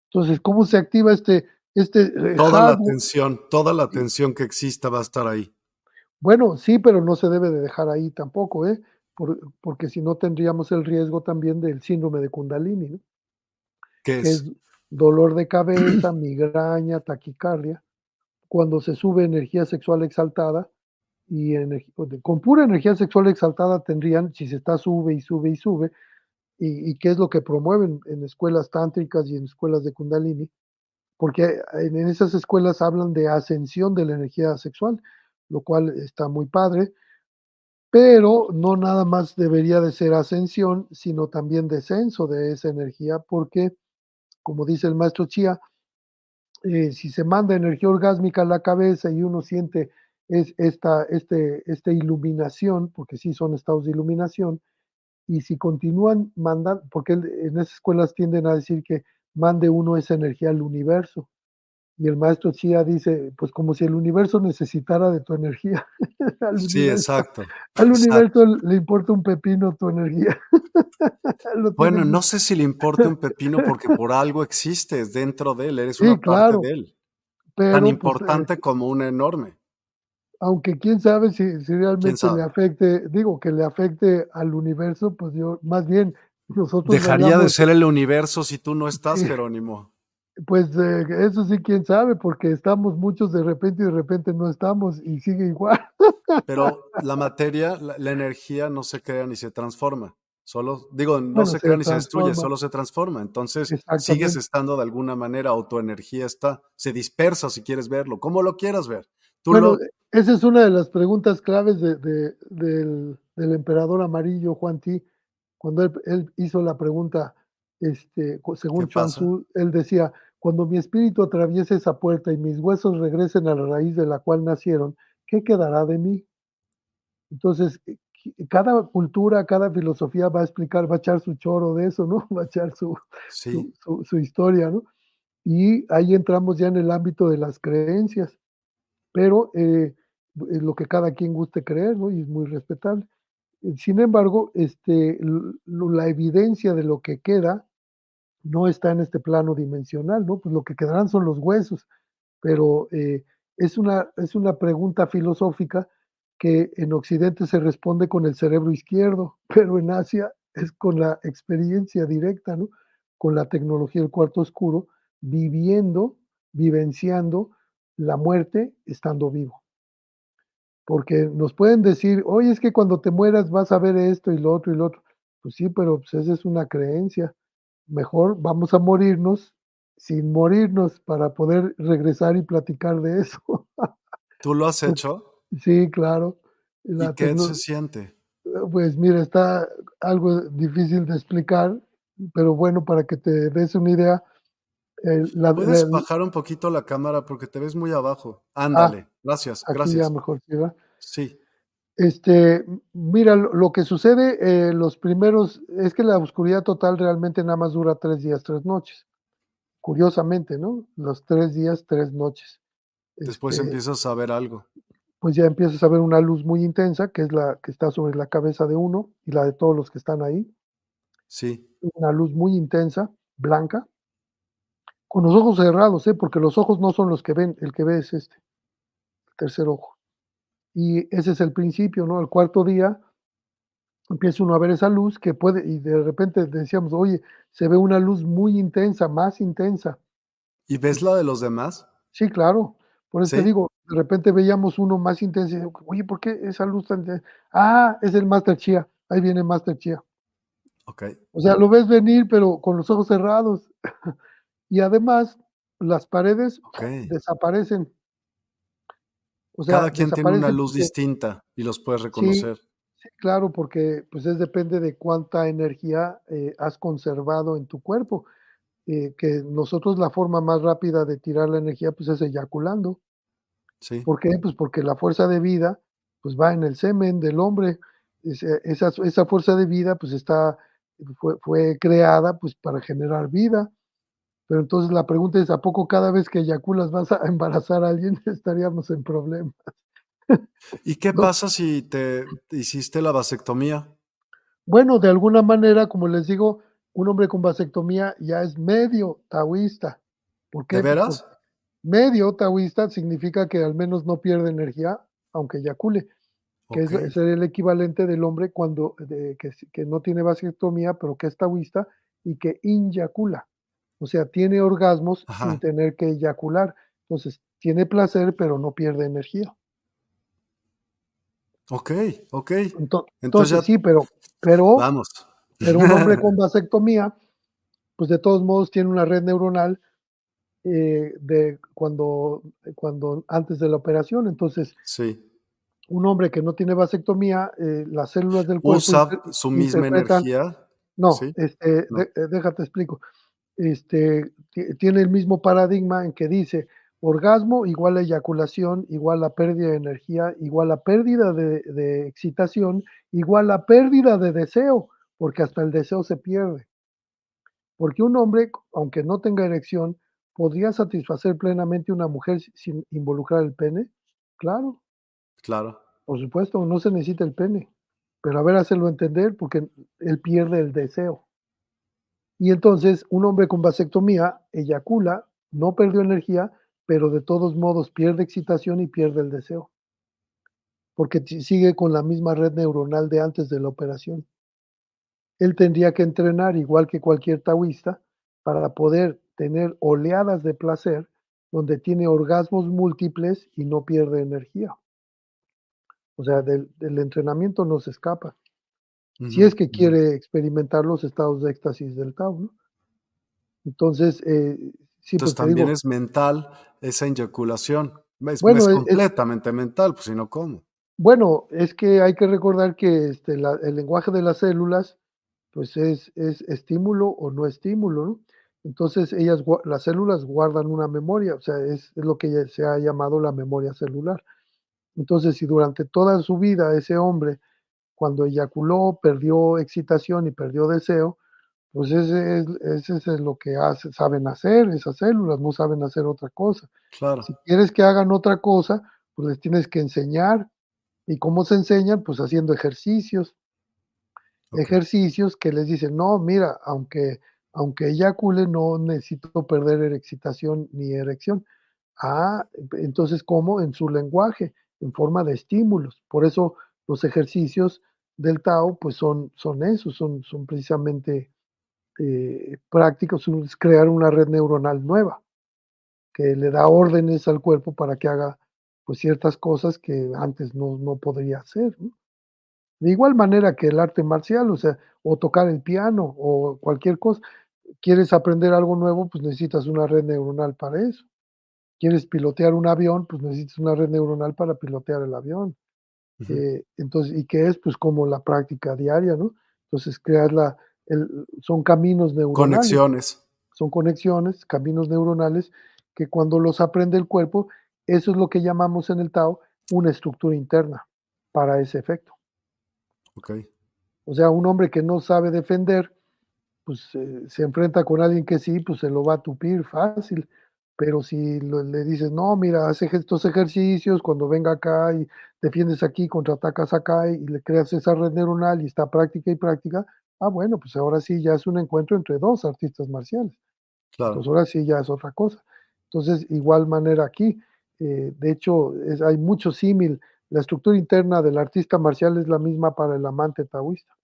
Entonces, ¿cómo se activa este... este eh, toda la atención, toda la atención que exista va a estar ahí. Bueno, sí, pero no se debe de dejar ahí tampoco, ¿eh? porque si no tendríamos el riesgo también del síndrome de Kundalini, ¿no? ¿Qué es? Dolor de cabeza, migraña, taquicardia, cuando se sube energía sexual exaltada y con pura energía sexual exaltada tendrían, si se está sube y sube y sube, y, qué es lo que promueven en escuelas tántricas y en escuelas de Kundalini, porque en esas escuelas hablan de ascensión de la energía sexual, lo cual está muy padre, pero no nada más debería de ser ascensión, sino también descenso de esa energía, porque, como dice el maestro Chia, eh, si se manda energía orgásmica a la cabeza y uno siente es esta, este, esta iluminación, porque sí son estados de iluminación, y si continúan mandando, porque en esas escuelas tienden a decir que mande uno esa energía al universo. Y el maestro Chia dice, pues como si el universo necesitara de tu energía. sí, exacto. Al universo le importa un pepino tu energía. bueno, no sé si le importa un pepino porque por algo existes dentro de él, eres una parte de él. Tan pues, importante eh, como una enorme aunque quién sabe si, realmente le afecte, digo, que le afecte al universo, pues yo, más bien, nosotros... Dejaría de ser el universo si tú no estás, Jerónimo. Pues eh, eso sí, quién sabe, porque estamos muchos de repente y de repente no estamos y sigue igual. Pero la materia, la, energía no se crea ni se transforma. Solo, digo, no se crea ni se destruye, solo se transforma. Entonces, sigues estando de alguna manera o tu energía está, se dispersa si quieres verlo, como lo quieras ver. bueno, esa es una de las preguntas claves de, del, emperador amarillo Juan Ti, cuando él, hizo la pregunta, este, según Chuan Tzu, él decía, cuando mi espíritu atraviese esa puerta y mis huesos regresen a la raíz de la cual nacieron, ¿qué quedará de mí? Entonces, eh, cada cultura, cada filosofía va a explicar, va a echar su choro de eso, ¿no? Va a echar su, su historia, ¿no? Y ahí entramos ya en el ámbito de las creencias pero eh, lo que cada quien guste creer, ¿no? Y es muy respetable. Eh, sin embargo, este, la evidencia de lo que queda no está en este plano dimensional, ¿no? Pues lo que quedarán son los huesos, pero eh, es, una, es una pregunta filosófica que en Occidente se responde con el cerebro izquierdo, pero en Asia es con la experiencia directa, ¿no? Con la tecnología del cuarto oscuro, viviendo, vivenciando la muerte estando vivo. Porque nos pueden decir, oye, es que cuando te mueras vas a ver esto y lo otro y lo otro. Pues sí, pero pues esa es una creencia. Mejor vamos a morirnos sin morirnos para poder regresar y platicar de eso. ¿Tú lo has hecho? Sí, claro. ¿Y qué se siente? Pues mira, está algo difícil de explicar, pero bueno, para que te des una idea, ¿Puedes bajar un poquito la cámara porque te ves muy abajo? Ah, Ándale, gracias, gracias. Ya mejor, ¿sí, Este, mira, lo, que sucede, eh, los primeros, es que la oscuridad total realmente nada más dura tres días, tres noches. Curiosamente, ¿no? Los tres días, tres noches. Después este, empiezas a ver algo. Pues ya empiezas a ver una luz muy intensa, que es la que está sobre la cabeza de uno y la de todos los que están ahí. Sí. Una luz muy intensa, blanca, con los ojos cerrados, ¿eh? porque los ojos no son los que ven, el que ve es este, el tercer ojo. Y ese es el principio, ¿no? El cuarto día empieza uno a ver esa luz que puede, y de repente decíamos, oye, se ve una luz muy intensa, más intensa. ¿Y ves la de los demás? Sí, claro. Por eso te digo, de repente veíamos uno más intenso y oye, ¿por qué esa luz tan intensa? Ah, es el Master Chia, ahí viene Master Chia. Ok. O sea, lo ves venir, pero con los ojos cerrados. Y además, las paredes desaparecen. O sea, Cada quien tiene una luz distinta y los puedes reconocer. Sí, claro, porque pues es depende de cuánta energía eh, has conservado en tu cuerpo. Eh, que nosotros la forma más rápida de tirar la energía pues es eyaculando. Sí. ¿Por qué? Pues porque la fuerza de vida, pues va en el semen del hombre. Esa, esa, esa fuerza de vida, pues está, fue, fue creada, pues para generar vida. Pero entonces la pregunta es, ¿a poco cada vez que eyaculas vas a embarazar a alguien? Estaríamos en problemas. ¿Y qué ¿No? pasa si te hiciste la vasectomía? Bueno, de alguna manera, como les digo, un hombre con vasectomía ya es medio taoísta. ¿Por ¿De qué? Pues veras? medio taoísta significa que al menos no pierde energía, aunque eyacule, que es, el equivalente del hombre cuando de- que, que no tiene vasectomía, pero que es taoísta y que inyacula. O sea, tiene orgasmos sin tener que eyacular. Entonces, tiene placer, pero no pierde energía. Ok, ok. Ento- Entonces sí, pero, pero, vamos. pero un hombre con vasectomía, pues de todos modos tiene una red neuronal eh, de cuando, cuando antes de la operación. Entonces, Sí. un hombre que no tiene vasectomía, eh, las células del cuerpo Usa su misma energía. no, Sí. este, No. de- eh, déjate explico. Este, ti- tiene el mismo paradigma en que dice orgasmo igual a eyaculación, igual a pérdida de energía, igual a pérdida de, de excitación, igual a pérdida de deseo, porque hasta el deseo se pierde. Porque un hombre, aunque no tenga erección, podría satisfacer plenamente una mujer si- sin involucrar el pene. Claro, Claro. por supuesto, no se necesita el pene. Pero a ver, hacerlo entender, porque él pierde el deseo. Y entonces, un hombre con vasectomía eyacula, no perdió energía, pero de todos modos pierde excitación y pierde el deseo. Porque sigue con la misma red neuronal de antes de la operación. Él tendría que entrenar igual que cualquier taoísta para poder tener oleadas de placer donde tiene orgasmos múltiples y no pierde energía. O sea, del, del entrenamiento no se escapa. Si es que quiere experimentar los estados de éxtasis del Tao, ¿no? Entonces, eh, sí, pues Entonces también digo, es mental esa eyaculación. Es, bueno, es es, es- completamente mental, pues si no, ¿cómo? bueno, es que hay que recordar que este, la- el lenguaje de las células, pues es, es estímulo o no estímulo, ¿no? Entonces, ellas, las células guardan una memoria, o sea, es, es lo que se ha llamado la memoria celular. Entonces, si durante toda su vida ese hombre, cuando eyaculó, perdió excitación y perdió deseo, pues ese es, ese es lo que hace, saben hacer esas células, no saben hacer otra cosa. Claro. Si quieres que hagan otra cosa, pues les tienes que enseñar. ¿Y cómo se enseñan? Pues haciendo ejercicios, ejercicios que les dicen, no, mira, aunque, aunque eyacule, no necesito perder excitación ni erección. Ah, entonces, ¿cómo? En su lenguaje, en forma de estímulos. Por eso los ejercicios del Tao, pues son, son eso, son, son precisamente eh, prácticos, son- es crear una red neuronal nueva que le da órdenes al cuerpo para que haga pues ciertas cosas que antes no, no podría hacer. De igual manera que el arte marcial, o sea, o tocar el piano o cualquier cosa. Quieres aprender algo nuevo, pues necesitas una red neuronal para eso. Quieres pilotear un avión, pues necesitas una red neuronal para pilotear el avión. Eh, entonces, ¿y qué es? Pues como la práctica diaria, ¿no? Entonces, crear la, el, son caminos neuronales Conexiones. son conexiones, caminos neuronales, que cuando los aprende el cuerpo, eso es lo que llamamos en el Tao una estructura interna para ese efecto. Ok. O sea, un hombre que no sabe defender, pues eh, se enfrenta con alguien que sí, pues se lo va a tupir fácil. Pero si lo- le dices, no, mira, hace estos ejercicios, cuando venga acá y defiendes aquí, contraatacas acá y le creas esa red neuronal y está práctica y práctica, ah, bueno, pues ahora sí ya es un encuentro entre dos artistas marciales. Claro. Pues ahora sí ya es otra cosa. Entonces, igual manera aquí, eh, de hecho, es, hay mucho símil. La estructura interna del artista marcial es la misma para el amante taoísta,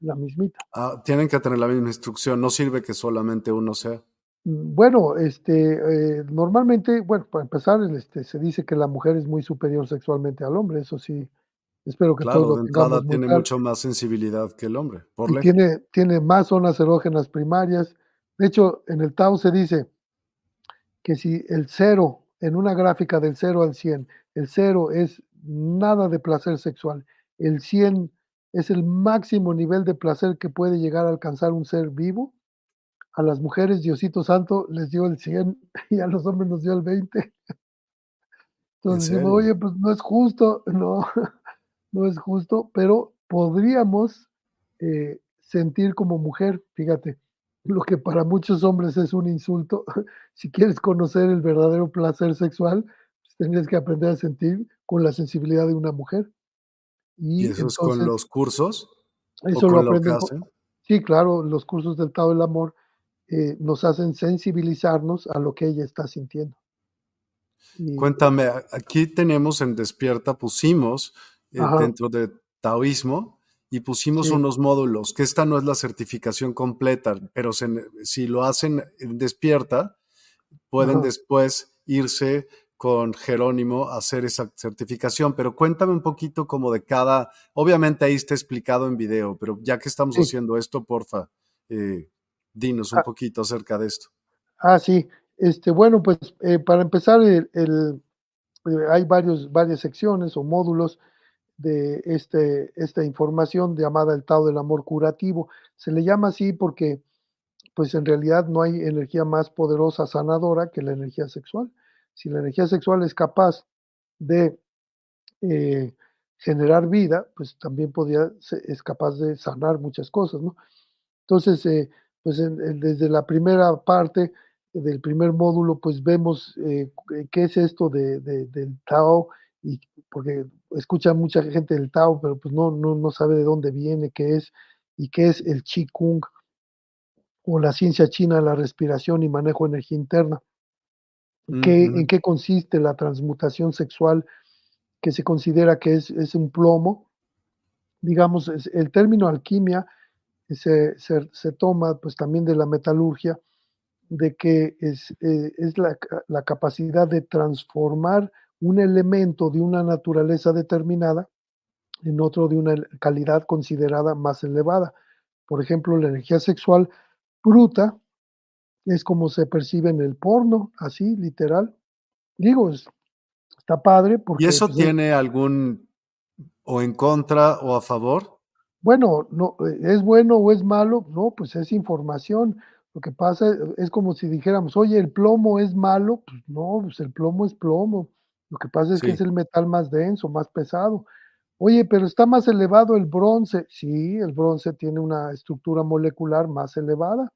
la mismita. Ah, tienen que tener la misma instrucción. No sirve que solamente uno sea. Mm, Bueno, este, eh, normalmente, bueno, para empezar, este, se dice que la mujer es muy superior sexualmente al hombre, eso sí, espero que todos Claro, lo de entrada muy tiene claro. mucho más sensibilidad que el hombre, por Y tiene, tiene más zonas erógenas primarias. De hecho, en el Tao se dice que si el cero, en una gráfica del 0 al 100, el 0 es nada de placer sexual, el 100 es el máximo nivel de placer que puede llegar a alcanzar un ser vivo, a las mujeres Diosito Santo les dio el 100 y a los hombres nos dio el 20. ¿En Entonces decimos: serio? "Oye, pues no es justo", no, no es justo, pero podríamos, eh, sentir como mujer, fíjate, lo que para muchos hombres es un insulto, si quieres conocer el verdadero placer sexual, pues tendrías que aprender a sentir con la sensibilidad de una mujer. ¿Y Y eso es con los cursos eso lo lo sí, claro, los cursos del Tao del Amor, eh, nos hacen sensibilizarnos a lo que ella está sintiendo. Y Cuéntame, aquí tenemos en Despierta, pusimos, eh, dentro de taoísmo, y pusimos Sí. unos módulos, que esta no es la certificación completa, pero se si lo hacen en Despierta, pueden Ajá. después irse con Jerónimo a hacer esa certificación. Pero cuéntame un poquito como de cada obviamente ahí está explicado en video, pero ya que estamos Sí. haciendo esto, porfa, eh, dinos un Ah poquito acerca de esto. Ah, sí. Este, bueno, pues, eh, para empezar, el el eh, hay varios varias secciones o módulos de este esta información llamada el Tao del Amor Curativo. Se le llama así porque, pues, en realidad no hay energía más poderosa sanadora que la energía sexual. Si la energía sexual es capaz de, eh, generar vida, pues también podría se es capaz de sanar muchas cosas, ¿no? Entonces, eh, pues, en en desde la primera parte del primer módulo, pues, vemos, eh, qué es esto de de del Tao, y porque escucha mucha gente del Tao, pero, pues, no no no sabe de dónde viene, qué es, y qué es el Chi Kung o la ciencia china la respiración y manejo de energía interna. ¿Qué en qué consiste la transmutación sexual que se considera que es es un plomo? Digamos, es el término alquimia se se se toma, pues, también de la metalurgia, de que es, eh, es la la capacidad de transformar un elemento de una naturaleza determinada en otro de una calidad considerada más elevada. Por ejemplo, la energía sexual bruta es como se percibe en el porno, así, literal. Digo, es está padre ¿Y porque, eso pues, es tiene algún o en contra o a favor? Bueno, no, eh, ¿es bueno o es malo? No, pues es información. Lo que pasa es como si dijéramos: "Oye, ¿el plomo es malo?". Pues no, pues el plomo es plomo. Lo que pasa es que es el metal más denso, más pesado. Oye, pero está más elevado el bronce. Sí, el bronce tiene una estructura molecular más elevada.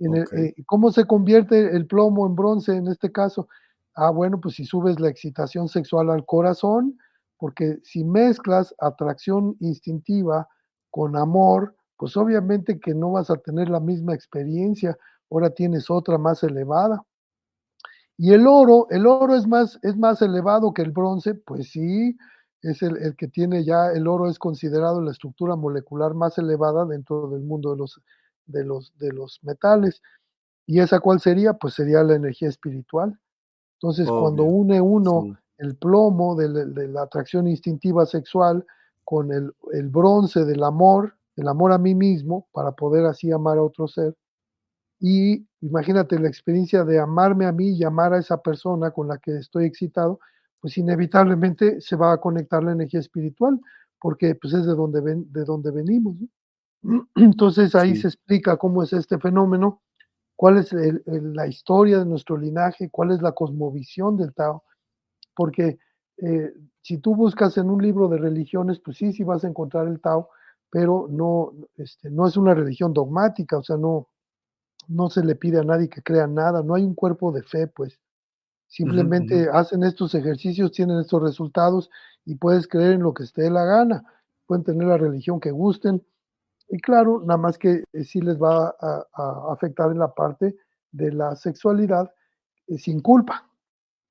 En el, Okey. eh, ¿cómo se convierte el plomo en bronce en este caso? Ah, bueno, pues si subes la excitación sexual al corazón, porque si mezclas atracción instintiva con amor, pues obviamente que no vas a tener la misma experiencia, ahora tienes otra más elevada. ¿Y el oro? ¿El oro es más es más elevado que el bronce? Pues sí, es el el que tiene ya el oro es considerado la estructura molecular más elevada dentro del mundo de los de los de los metales. ¿Y esa cuál sería? Pues sería la energía espiritual. Entonces, cuando Obvio, une uno sí. El plomo de la de la atracción instintiva sexual con el el bronce del amor, el amor a mí mismo, para poder así amar a otro ser. Y imagínate la experiencia de amarme a mí y amar a esa persona con la que estoy excitado, pues inevitablemente se va a conectar la energía espiritual, porque, pues, es de donde ven de donde venimos, ¿no? Entonces, ahí Sí. se explica cómo es este fenómeno, cuál es el el la historia de nuestro linaje, cuál es la cosmovisión del Tao, porque, eh, si tú buscas en un libro de religiones, pues sí, sí vas a encontrar el Tao, pero no, este, no es una religión dogmática, o sea, no no se le pide a nadie que crea nada, no hay un cuerpo de fe, pues. Simplemente hacen estos ejercicios, tienen estos resultados y puedes creer en lo que dé la gana. Pueden tener la religión que gusten y claro, nada más que sí les va a a afectar en la parte de la sexualidad, eh, sin culpa.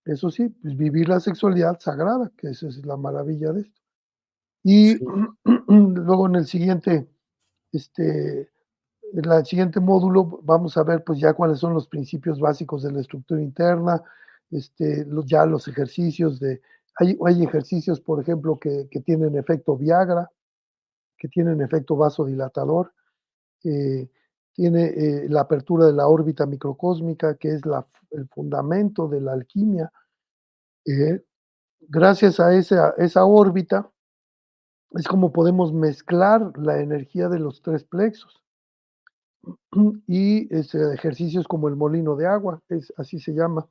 Eso sí, pues vivir la sexualidad sagrada, que esa es la maravilla de esto. Y Sí. luego en el siguiente, este, en la siguiente módulo vamos a ver, pues, ya cuáles son los principios básicos de la estructura interna, este, los ya los ejercicios de hay hay ejercicios, por ejemplo, que que tienen efecto Viagra, que tienen efecto vasodilatador, eh, tiene, eh, la apertura de la órbita microcósmica, que es la el fundamento de la alquimia. Eh, gracias a esa esa órbita es como podemos mezclar la energía de los 3 plexos. Y, este, ejercicios como el molino de agua, es así se llama.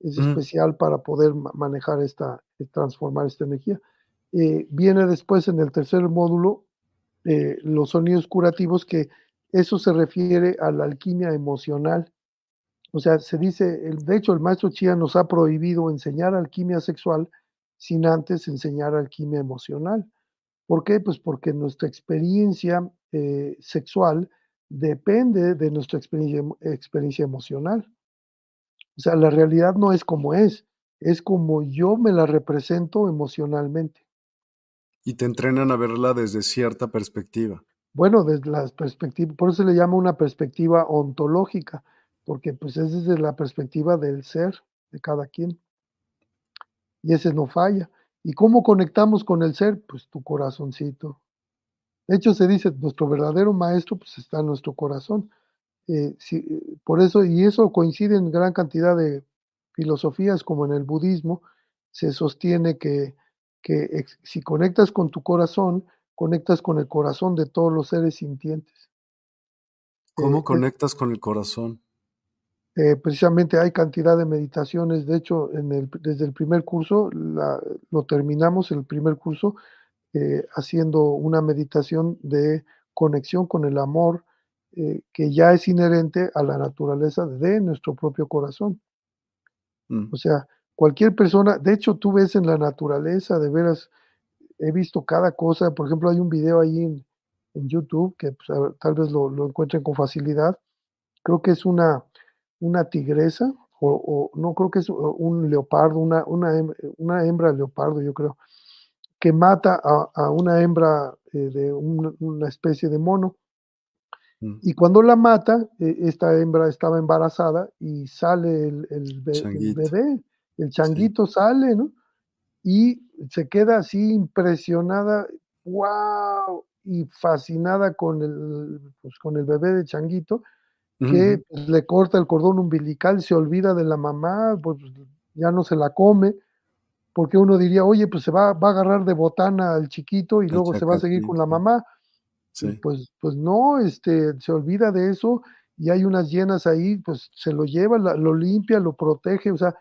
es especial para poder manejar esta, transformar esta energía. Eh, viene después en el tercer módulo eh, los sonidos curativos, que eso se refiere a la alquimia emocional. O sea, se dice, de hecho el maestro Chia nos ha prohibido enseñar alquimia sexual sin antes enseñar alquimia emocional. ¿Por qué? Pues porque nuestra experiencia eh, sexual depende de nuestra experiencia, experiencia emocional. O sea, la realidad no es como es, es como yo me la represento emocionalmente. Y te entrenan a verla desde cierta perspectiva. Bueno, desde la perspectiva, por eso se le llama una perspectiva ontológica, porque pues es desde la perspectiva del ser de cada quien. Y ese no falla. ¿Y cómo conectamos con el ser? Pues tu corazoncito. De hecho, se dice, nuestro verdadero maestro pues está en nuestro corazón. Eh, por eso, y eso coincide en gran cantidad de filosofías, como en el budismo, se sostiene que que si conectas con tu corazón, conectas con el corazón de todos los seres sintientes. ¿Cómo eh, conectas con el corazón? Eh, precisamente hay cantidad de meditaciones, de hecho, en el, desde el primer curso, lo terminamos el primer curso eh, haciendo una meditación de conexión con el amor que ya es inherente a la naturaleza de nuestro propio corazón. Mm. O sea, cualquier persona, de hecho tú ves en la naturaleza, de veras, he visto cada cosa, por ejemplo hay un video ahí en, YouTube que pues, tal vez lo, encuentren con facilidad, creo que es una, una tigresa, o, no creo que es un leopardo, una, una, hembra leopardo, yo creo, que mata a, una hembra eh, de una especie de mono. Mm. Y cuando la mata, eh, esta hembra estaba embarazada y sale el, el bebé el changuito sale, ¿no? Y se queda así impresionada, wow, y fascinada con el, pues, con el bebé de changuito, que pues, le corta el cordón umbilical, se olvida de la mamá, pues ya no se la come, porque uno diría, oye, pues se va, va a agarrar de botana al chiquito y luego se va a seguir con la mamá. Pues, pues no, este, se olvida de eso y hay unas llenas ahí, pues se lo lleva, lo limpia, lo protege, o sea,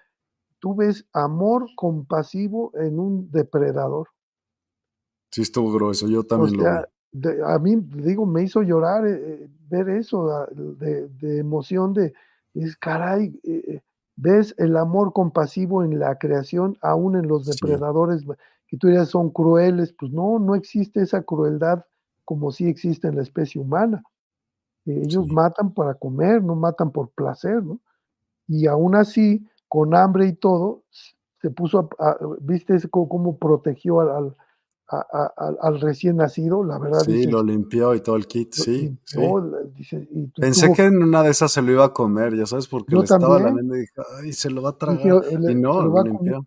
tú ves amor compasivo en un depredador. Sí, estuvo grueso, yo también lo vi. a mí, digo, me hizo llorar eh, eh, ver eso ah, de, emoción, de, es caray, eh, ves el amor compasivo en la creación, aún en los depredadores, que tú dirías son crueles, pues no, no existe esa crueldad como sí existe en la especie humana. Ellos matan para comer, no matan por placer, ¿no? Y aún así, con hambre y todo, se puso, a, viste cómo, protegió al, al, recién nacido, la verdad. Sí, lo limpió y todo el kit, sí. Pensé que en una de esas se lo iba a comer, ya sabes, porque le estaba lamiendo y dije, ay, se lo va a tragar. y no, lo, limpió.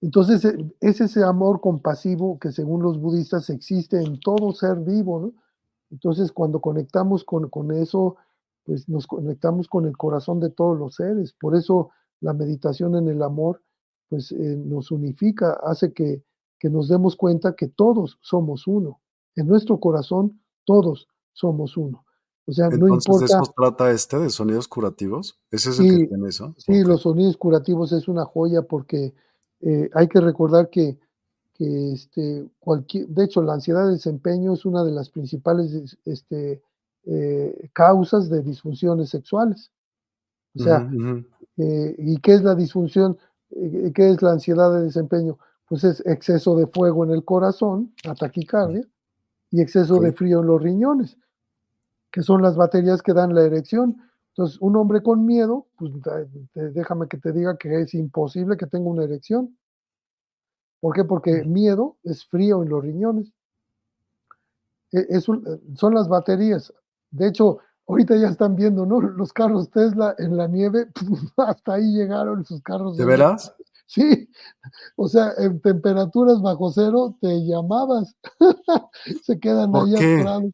Entonces, e, es ese amor compasivo que según los budistas existe en todo ser vivo, ¿no? Entonces, cuando conectamos con, con eso, pues nos conectamos con el corazón de todos los seres. Por eso la meditación en el amor, pues eh, nos unifica, hace que, que nos demos cuenta que todos somos uno. En nuestro corazón, todos somos uno. O sea, no importa. ¿De eso trata este de sonidos curativos? ¿Ese es el que tiene eso? Sí, los sonidos curativos es una joya porque eh, hay que recordar que, que este, cualquier, de hecho, la ansiedad de desempeño es una de las principales este, eh, causas de disfunciones sexuales. O sea, eh, ¿Y qué es la disfunción? Eh, ¿Qué es la ansiedad de desempeño? Pues es exceso de fuego en el corazón, la taquicardia, y exceso de frío en los riñones, que son las baterías que dan la erección. Entonces, un hombre con miedo, pues déjame que te diga que es imposible que tenga una erección. ¿Por qué? Porque miedo es frío en los riñones. E, es son las baterías. De hecho, ahorita ya están viendo, ¿no? Los carros Tesla en la nieve, hasta ahí llegaron sus carros. ¿De veras? Sí, o sea, en temperaturas bajo cero te llamabas, se quedan ahí atorados.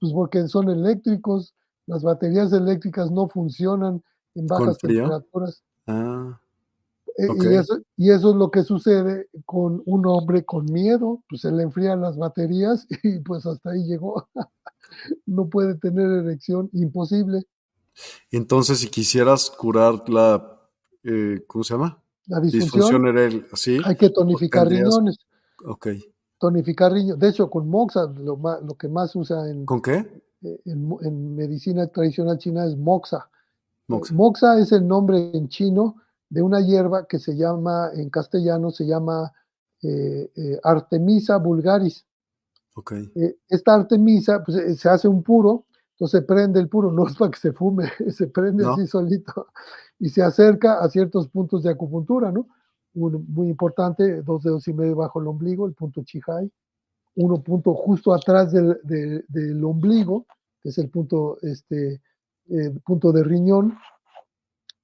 Pues porque son eléctricos, las baterías eléctricas no funcionan en bajas temperaturas. Ah, eh, y, eso, y eso es lo que sucede con un hombre con miedo, pues se le enfrían las baterías y pues hasta ahí llegó no puede tener erección, imposible. Entonces, si quisieras curar la, eh, ¿cómo se llama? La disfunción, eréctil, ¿sí? hay que tonificar riñones. Ok. Tonificar riñones. De hecho, con moxa, lo, que más usa en, ¿Con qué? en mo- en medicina tradicional china es moxa. Moxa. Moxa es el nombre en chino de una hierba que se llama, en castellano, se llama eh, eh, Artemisa vulgaris. Eh, esta Artemisa pues, eh, se hace un puro, entonces prende el puro, no es para que se fume, se prende No. así solito y se acerca a ciertos puntos de acupuntura, ¿no? Uno muy importante, dos dedos y medio bajo el ombligo, el punto Chihai, uno punto justo atrás del, de- del ombligo, que es el punto, este, eh, punto de riñón,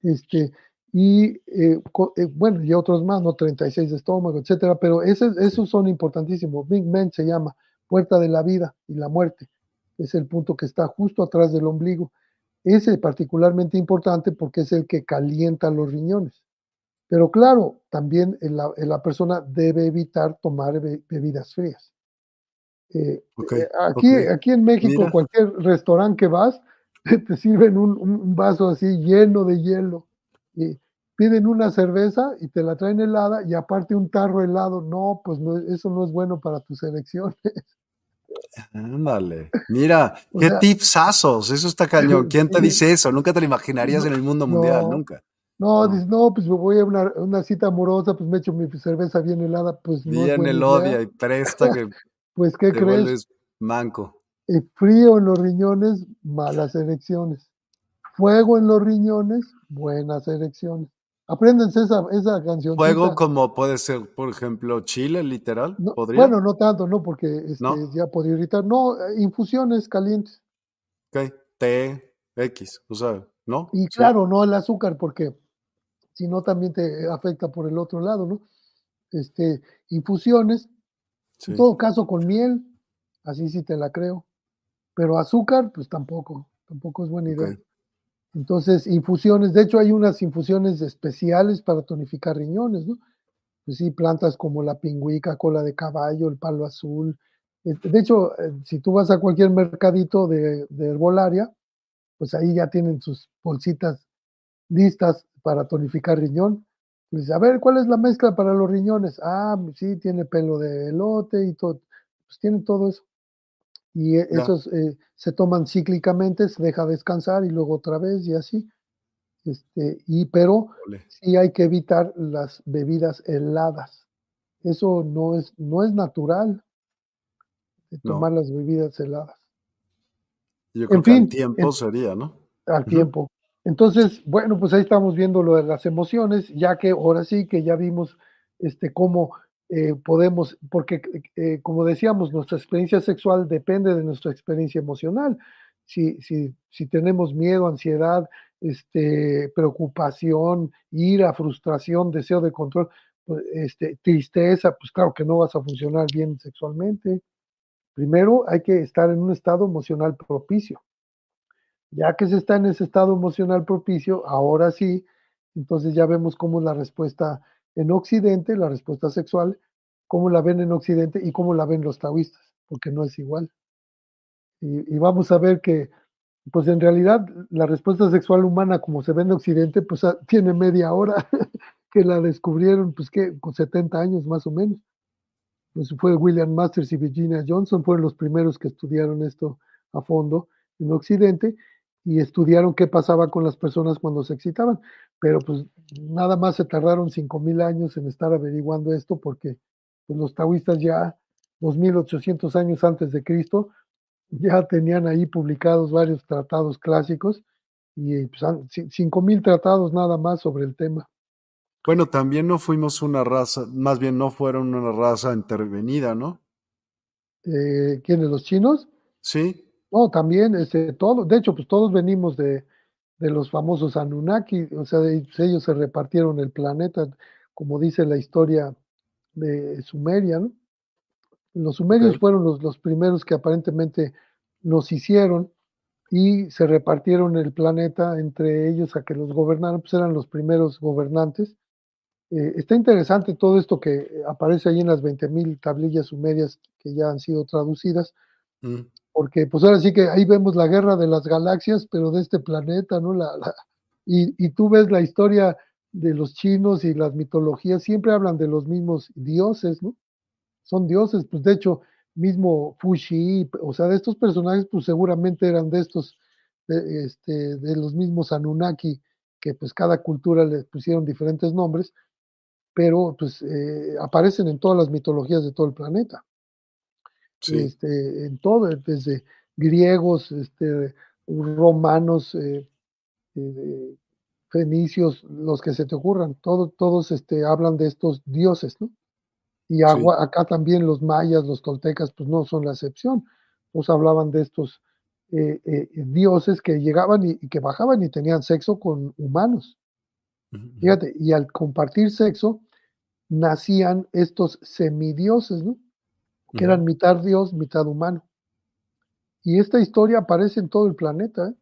este, y eh, co- eh, bueno, y otros más, ¿no? 36 de estómago, etcétera, pero ese- esos son importantísimos. Big Men se llama puerta de la vida y la muerte. Es el punto que está justo atrás del ombligo. Ese es particularmente importante porque es el que calienta los riñones. Pero claro, también la, la persona debe evitar tomar be- bebidas frías. Eh, eh, aquí, aquí en México, Mira. cualquier restaurante que vas, te sirven un vaso así lleno de hielo y piden una cerveza y te la traen helada y aparte un tarro helado. No, pues no, eso no es bueno para tus elecciones. Ándale. Mira, O qué sea- tipsazos. Eso está cañón. ¿Quién te dice eso? Nunca te lo imaginarías en el mundo mundial, No. nunca. No, No. dices, no, pues me voy a una, una cita amorosa, pues me echo mi cerveza bien helada, pues no Bien y presta que Pues, ¿qué te crees? manco. Frío en los riñones, malas elecciones. Fuego en los riñones, buenas elecciones. Apréndense esa, esa canción. Fuego como puede ser, por ejemplo, Chile, literal. ¿Podría? bueno, no tanto, no, porque este, ¿No? ya podría irritar. No, eh, infusiones calientes. Ok. T, X. O sea, ¿no? Y Sí. claro, no el azúcar, porque si no también te afecta por el otro lado, ¿no? Este, infusiones, Sí. en todo caso con miel, así sí te la creo. Pero azúcar, pues tampoco, tampoco es buena idea. Ok. Entonces, infusiones, de hecho hay unas infusiones especiales para tonificar riñones, ¿no? Pues sí, plantas como la pingüica, cola de caballo, el palo azul. Eh, De hecho, eh, si tú vas a cualquier mercadito de, de herbolaria, pues ahí ya tienen sus bolsitas listas para tonificar riñón. Pues, a ver, ¿cuál es la mezcla para los riñones? Ah, sí, tiene pelo de elote y todo. Pues tiene todo eso. Y eh, Ya. esos eh, se toman cíclicamente, se deja descansar y luego otra vez y así. Este, y pero Ole. sí hay que evitar las bebidas heladas. Eso no es, no es natural de No. tomar las bebidas heladas Yo creo En que al tiempo en- sería, ¿no? al tiempo. Entonces, bueno, pues ahí estamos viendo lo de las emociones, ya que ahora sí que ya vimos este, cómo eh, podemos, porque eh, como decíamos, nuestra experiencia sexual depende de nuestra experiencia emocional. Si, si, si tenemos miedo, ansiedad, este, preocupación, ira, frustración, deseo de control, pues, este, tristeza, pues claro que no vas a funcionar bien sexualmente. Primero hay que estar en un estado emocional propicio. Ya que se está en ese estado emocional propicio, ahora sí, entonces ya vemos cómo es la respuesta en Occidente, la respuesta sexual, cómo la ven en Occidente y cómo la ven los taoístas, porque no es igual. Y, y vamos a ver que, pues en realidad, la respuesta sexual humana, como se ve en Occidente, pues ah, tiene media hora que la descubrieron, pues que con 70 años más o menos. Pues fue William Masters y Virginia Johnson, fueron los primeros que estudiaron esto a fondo en Occidente y estudiaron qué pasaba con las personas cuando se excitaban. Pero pues nada más se tardaron 5.000 años en estar averiguando esto porque pues, los taoístas ya 2.800 años antes de Cristo ya tenían ahí publicados varios tratados clásicos y pues, han- ci- 5.000 tratados nada más sobre el tema. Bueno, también no fuimos una raza, más bien no fueron una raza intervenida, ¿no? Eh, ¿Quiénes? ¿Los chinos? Sí, No, también, este, todo, de hecho, pues todos venimos de, de los famosos Anunnaki, o sea, ellos se repartieron el planeta, como dice la historia de Sumeria, ¿no? Los sumerios fueron los, los primeros que aparentemente nos hicieron y se repartieron el planeta entre ellos a que los gobernaran, pues eran los primeros gobernantes. Eh, está interesante todo esto que aparece ahí en las 20.000 tablillas sumerias que ya han sido traducidas, mm, porque pues ahora sí que ahí vemos la guerra de las galaxias, pero de este planeta, ¿no? La, la- y, y tú ves la historia de los chinos y las mitologías siempre hablan de los mismos dioses, ¿no? Son dioses, pues de hecho, mismo Fushi, o sea, de estos personajes, pues seguramente eran de estos, de, este, de los mismos Anunnaki, que pues cada cultura les pusieron diferentes nombres, pero pues eh, aparecen en todas las mitologías de todo el planeta. Sí. Este, en todo, desde griegos, este, romanos, eh, eh, fenicios, los que se te ocurran, todo, todos este, hablan de estos dioses, ¿no? Y agua, acá también los mayas, los toltecas, pues no son la excepción. Pues hablaban de estos eh, eh, dioses que llegaban y, que bajaban y tenían sexo con humanos. Fíjate, y al compartir sexo, nacían estos semidioses, ¿no? Que eran mitad dios, mitad humano. Y esta historia aparece en todo el planeta. ¿eh?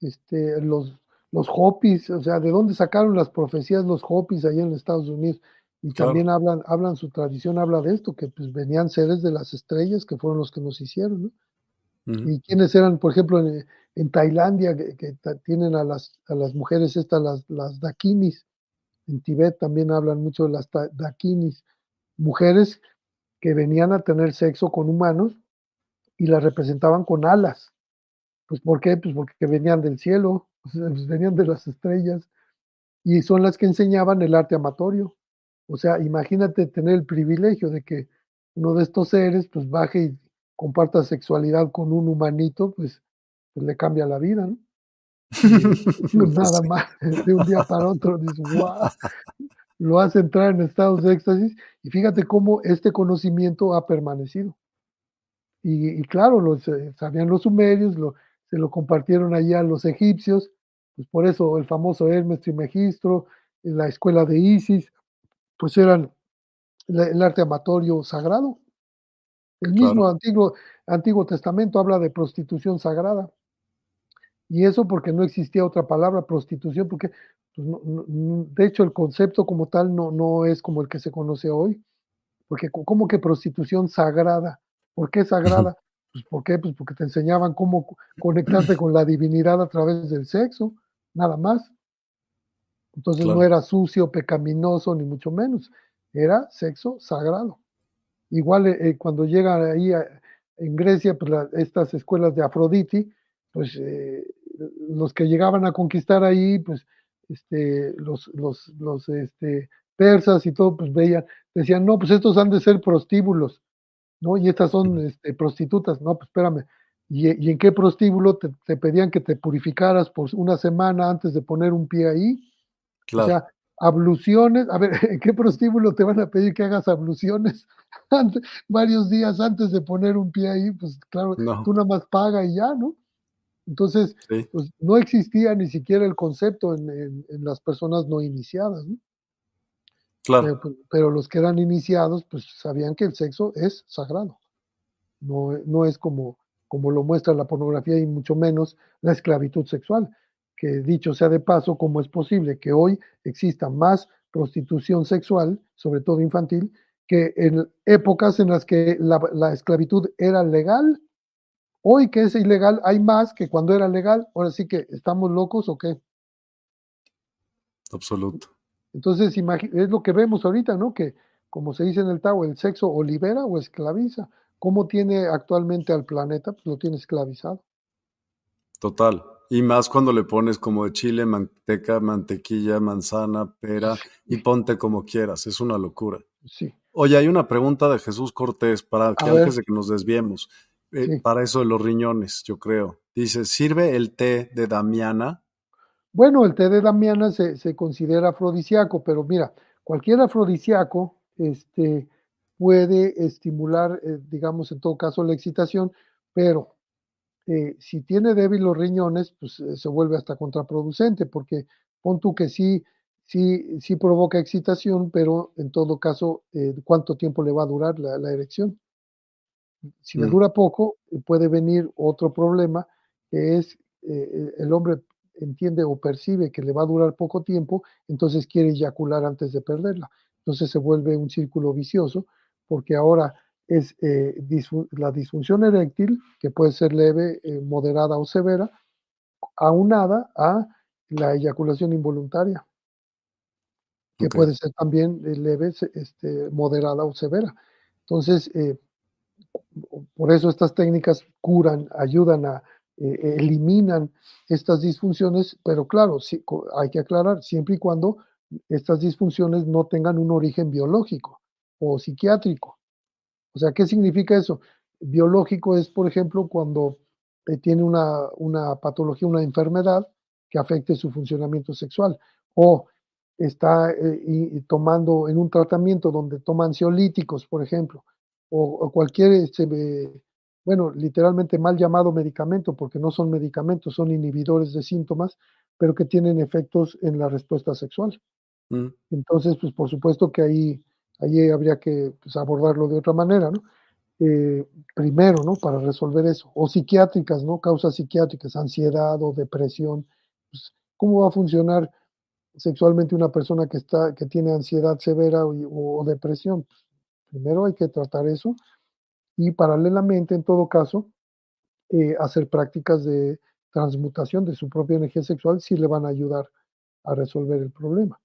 Este, los, los Hopis, o sea, ¿de dónde sacaron las profecías los Hopis allá en Estados Unidos? Y también hablan, hablan, su tradición habla de esto, que pues venían seres de las estrellas que fueron los que nos hicieron, ¿no? Y quienes eran, por ejemplo, en, Tailandia, que, tienen a las, a las mujeres estas, las, las dakinis, en Tibet también hablan mucho de las dakinis, mujeres que venían a tener sexo con humanos y las representaban con alas. Pues ¿por qué? Pues porque venían del cielo, pues venían de las estrellas y son las que enseñaban el arte amatorio. O sea, imagínate tener el privilegio de que uno de estos seres pues baje y comparta sexualidad con un humanito, pues, pues le cambia la vida, ¿no? pues nada más, de un día para otro, dices, wow, lo hace entrar en estados de éxtasis y fíjate cómo este conocimiento ha permanecido. Y, claro, lo sabían los sumerios, lo, se lo compartieron allá los egipcios, pues por eso el famoso Hermes Trimegistro, la escuela de Isis, pues eran el arte amatorio sagrado. El mismo antiguo, antiguo Testamento habla de prostitución sagrada. Y eso porque no existía otra palabra, prostitución, porque de hecho el concepto como tal no, no es como el que se conoce hoy. Porque ¿cómo que prostitución sagrada? ¿Por qué sagrada? Pues ¿por qué? Pues porque te enseñaban cómo conectarte con la divinidad a través del sexo, nada más. Entonces no era sucio, pecaminoso, ni mucho menos. Era sexo sagrado. Igual eh, eh, cuando llegan ahí en Grecia, pues estas escuelas de Afroditi, pues eh, los que llegaban a conquistar ahí, pues este, los, los, los este, persas y todo, pues veían, decían, no, pues estos han de ser prostíbulos, ¿no? Y estas son este, prostitutas, no, pues espérame. ¿Y, en qué prostíbulo te, te pedían que te purificaras por una semana antes de poner un pie ahí? O sea, abluciones, a ver, ¿en qué prostíbulo te van a pedir que hagas abluciones varios días antes de poner un pie ahí? Pues claro, tú nada más paga y ya, ¿no? Entonces, pues no existía ni siquiera el concepto en, las personas no iniciadas, ¿no? Claro. Pues, pero, los que eran iniciados, pues sabían que el sexo es sagrado. No, no es como, como lo muestra la pornografía y mucho menos la esclavitud sexual que dicho sea de paso, cómo es posible que hoy exista más prostitución sexual, sobre todo infantil, que en épocas en las que la, esclavitud era legal. Hoy que es ilegal hay más que cuando era legal. Ahora sí que estamos locos o qué. Absoluto. Entonces, es lo que vemos ahorita, ¿no? Que, como se dice en el Tao, el sexo o libera o esclaviza. ¿Cómo tiene actualmente al planeta? Pues lo tiene esclavizado. Total. Y más cuando le pones como de chile, manteca, mantequilla, manzana, pera y ponte como quieras. Es una locura. Sí. Oye, hay una pregunta de Jesús Cortés para que antes de que nos desviemos. Eh, para eso de los riñones, yo creo. Dice, ¿sirve el té de Damiana? Bueno, el té de Damiana se, considera afrodisíaco, pero mira, cualquier afrodisíaco este, puede estimular, eh, digamos, en todo caso, la excitación, pero eh, si tiene débil los riñones, pues eh, se vuelve hasta contraproducente, porque pon tú que sí, sí, sí provoca excitación, pero en todo caso, eh, ¿cuánto tiempo le va a durar la, erección? Si le dura poco, puede venir otro problema, que es el hombre entiende o percibe que le va a durar poco tiempo, entonces quiere eyacular antes de perderla. Entonces se vuelve un círculo vicioso, porque ahora es eh, la disfunción eréctil, que puede ser leve, eh, moderada o severa, aunada a la eyaculación involuntaria. que puede ser también leve, este, moderada o severa. Entonces, eh, por eso estas técnicas curan, ayudan a, eh, eliminan estas disfunciones, pero claro, hay que aclarar, siempre y cuando estas disfunciones no tengan un origen biológico o psiquiátrico. O sea, ¿qué significa eso? Biológico es, por ejemplo, cuando eh, tiene una, una, patología, una enfermedad que afecte su funcionamiento sexual o está eh, tomando en un tratamiento donde toma ansiolíticos, por ejemplo, o, cualquier, este, bueno, literalmente mal llamado medicamento, porque no son medicamentos, son inhibidores de síntomas, pero que tienen efectos en la respuesta sexual. Mm. Entonces, pues por supuesto que ahí, ahí habría que pues, abordarlo de otra manera, ¿no? Eh, primero, ¿no? Para resolver eso. O psiquiátricas, ¿no? Causas psiquiátricas, ansiedad o depresión. Pues, ¿Cómo va a funcionar sexualmente una persona que, está, que tiene ansiedad severa o, depresión? Pues, primero hay que tratar eso y paralelamente, en todo caso, eh, hacer prácticas de transmutación de su propia energía sexual si le van a ayudar a resolver el problema.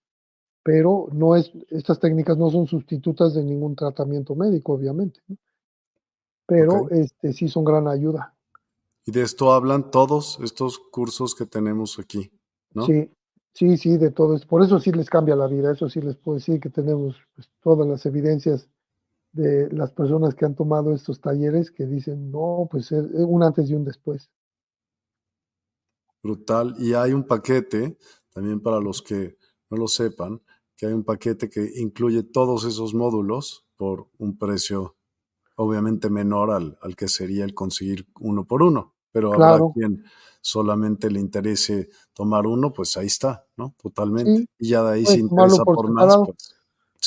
Pero no es, estas técnicas no son sustitutas de ningún tratamiento médico, obviamente. Pero este, sí son gran ayuda. Y de esto hablan todos estos cursos que tenemos aquí, ¿no? Sí, sí, sí, de todo. Por eso sí les cambia la vida. Eso sí les puedo decir que tenemos pues, todas las evidencias de las personas que han tomado estos talleres que dicen, no, pues es un antes y un después. Brutal. Y hay un paquete, también para los que no lo sepan, que hay un paquete que incluye todos esos módulos por un precio obviamente menor al, al que sería el conseguir uno por uno. Pero habrá quien solamente le interese tomar uno, pues ahí está, ¿no? Totalmente. y ya de ahí se interesa por, más. Pues.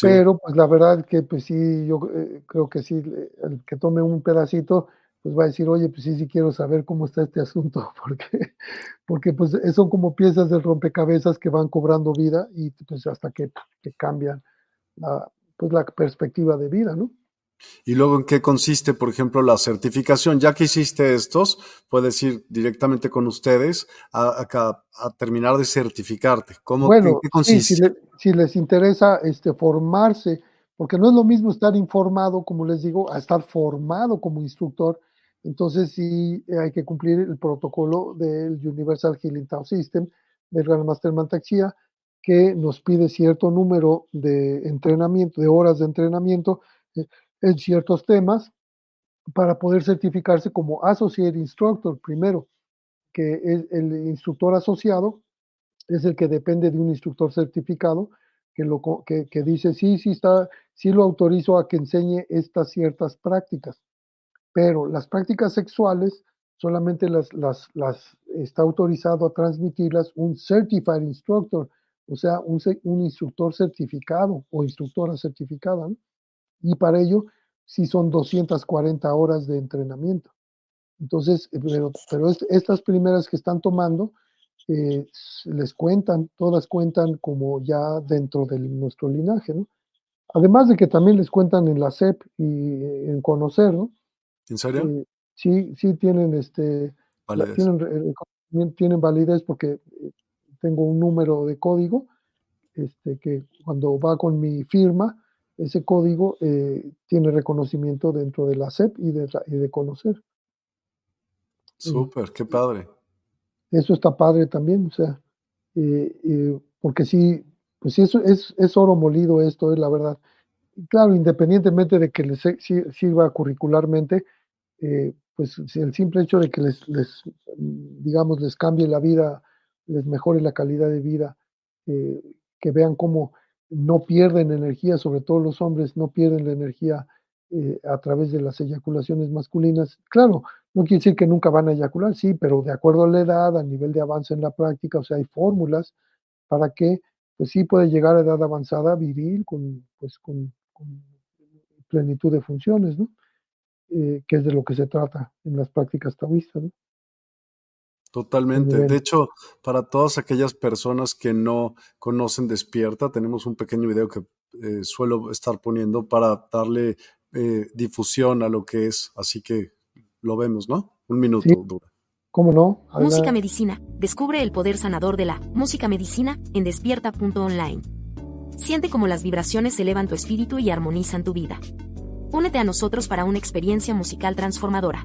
Pero pues la verdad que pues sí, yo eh, creo que sí, el que tome un pedacito, pues va a decir, oye, pues sí, sí quiero saber cómo está este asunto, porque, porque pues son como piezas de rompecabezas que van cobrando vida y pues hasta que, que cambian la, pues la perspectiva de vida, ¿no? Y luego, ¿en qué consiste, por ejemplo, la certificación? Ya que hiciste estos, puedes ir directamente con ustedes a, a, terminar de certificarte. ¿Cómo, bueno, qué consiste? si, les interesa este, formarse, porque no es lo mismo estar informado, como les digo, a estar formado como instructor. Entonces, sí hay que cumplir el protocolo del Universal Healing Tao System, del Grandmaster Mantaxia, que nos pide cierto número de entrenamiento, de horas de entrenamiento eh, en ciertos temas para poder certificarse como Associate Instructor primero, que es el instructor asociado es el que depende de un instructor certificado que, lo, que, que dice, sí, sí, está, sí lo autorizo a que enseñe estas ciertas prácticas, pero las prácticas sexuales solamente las, las, las está autorizado a transmitirlas un Certified Instructor, o sea, un, un instructor certificado o instructora certificada. ¿no? Y para ello sí son 240 horas de entrenamiento. Entonces, eh, pero, pero estas primeras que están tomando, eh, les cuentan, todas cuentan como ya dentro de nuestro linaje, ¿no? Además de que también les cuentan en la SEP y eh, en conocer, ¿no? ¿En serio? sí, sí tienen este, tienen, tienen validez porque tengo un número de código, este, que cuando va con mi firma, ese código eh, tiene reconocimiento dentro de la SEP y de, de conocer. Súper, qué padre. Eso está padre también, o sea, eh, eh, porque sí, pues sí, eso es, es oro molido esto, es la verdad. claro, independientemente de que les sirva curricularmente, pues el simple hecho de que les, les, digamos, les cambie la vida, les mejore la calidad de vida, que vean cómo no pierden energía, sobre todo los hombres no pierden la energía eh, a través de las eyaculaciones masculinas. Claro, no quiere decir que nunca van a eyacular, sí, pero de acuerdo a la edad, a nivel de avance en la práctica, o sea, hay fórmulas para que, pues sí puede llegar a edad avanzada viril con, pues, con, plenitud de funciones, ¿no? Eh, que es de lo que se trata en las prácticas taoístas, ¿no? Totalmente. De hecho, para todas aquellas personas que no conocen Despierta, tenemos un pequeño video que eh, suelo estar poniendo para darle eh, difusión a lo que es. Así que lo vemos, ¿no? Un minuto dura. ¿Cómo no? Música Medicina. Descubre el poder sanador de la música medicina en despierta.online. Siente cómo las vibraciones elevan tu espíritu y armonizan tu vida. Únete a nosotros para una experiencia musical transformadora.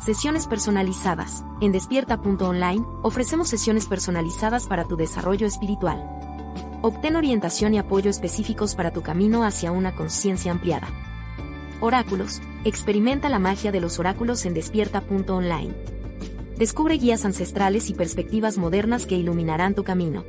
Sesiones personalizadas. En despierta.online, ofrecemos sesiones personalizadas para tu desarrollo espiritual. Obtén orientación y apoyo específicos para tu camino hacia una conciencia ampliada. Oráculos. Experimenta la magia de los oráculos en despierta.online. Descubre guías ancestrales y perspectivas modernas que iluminarán tu camino.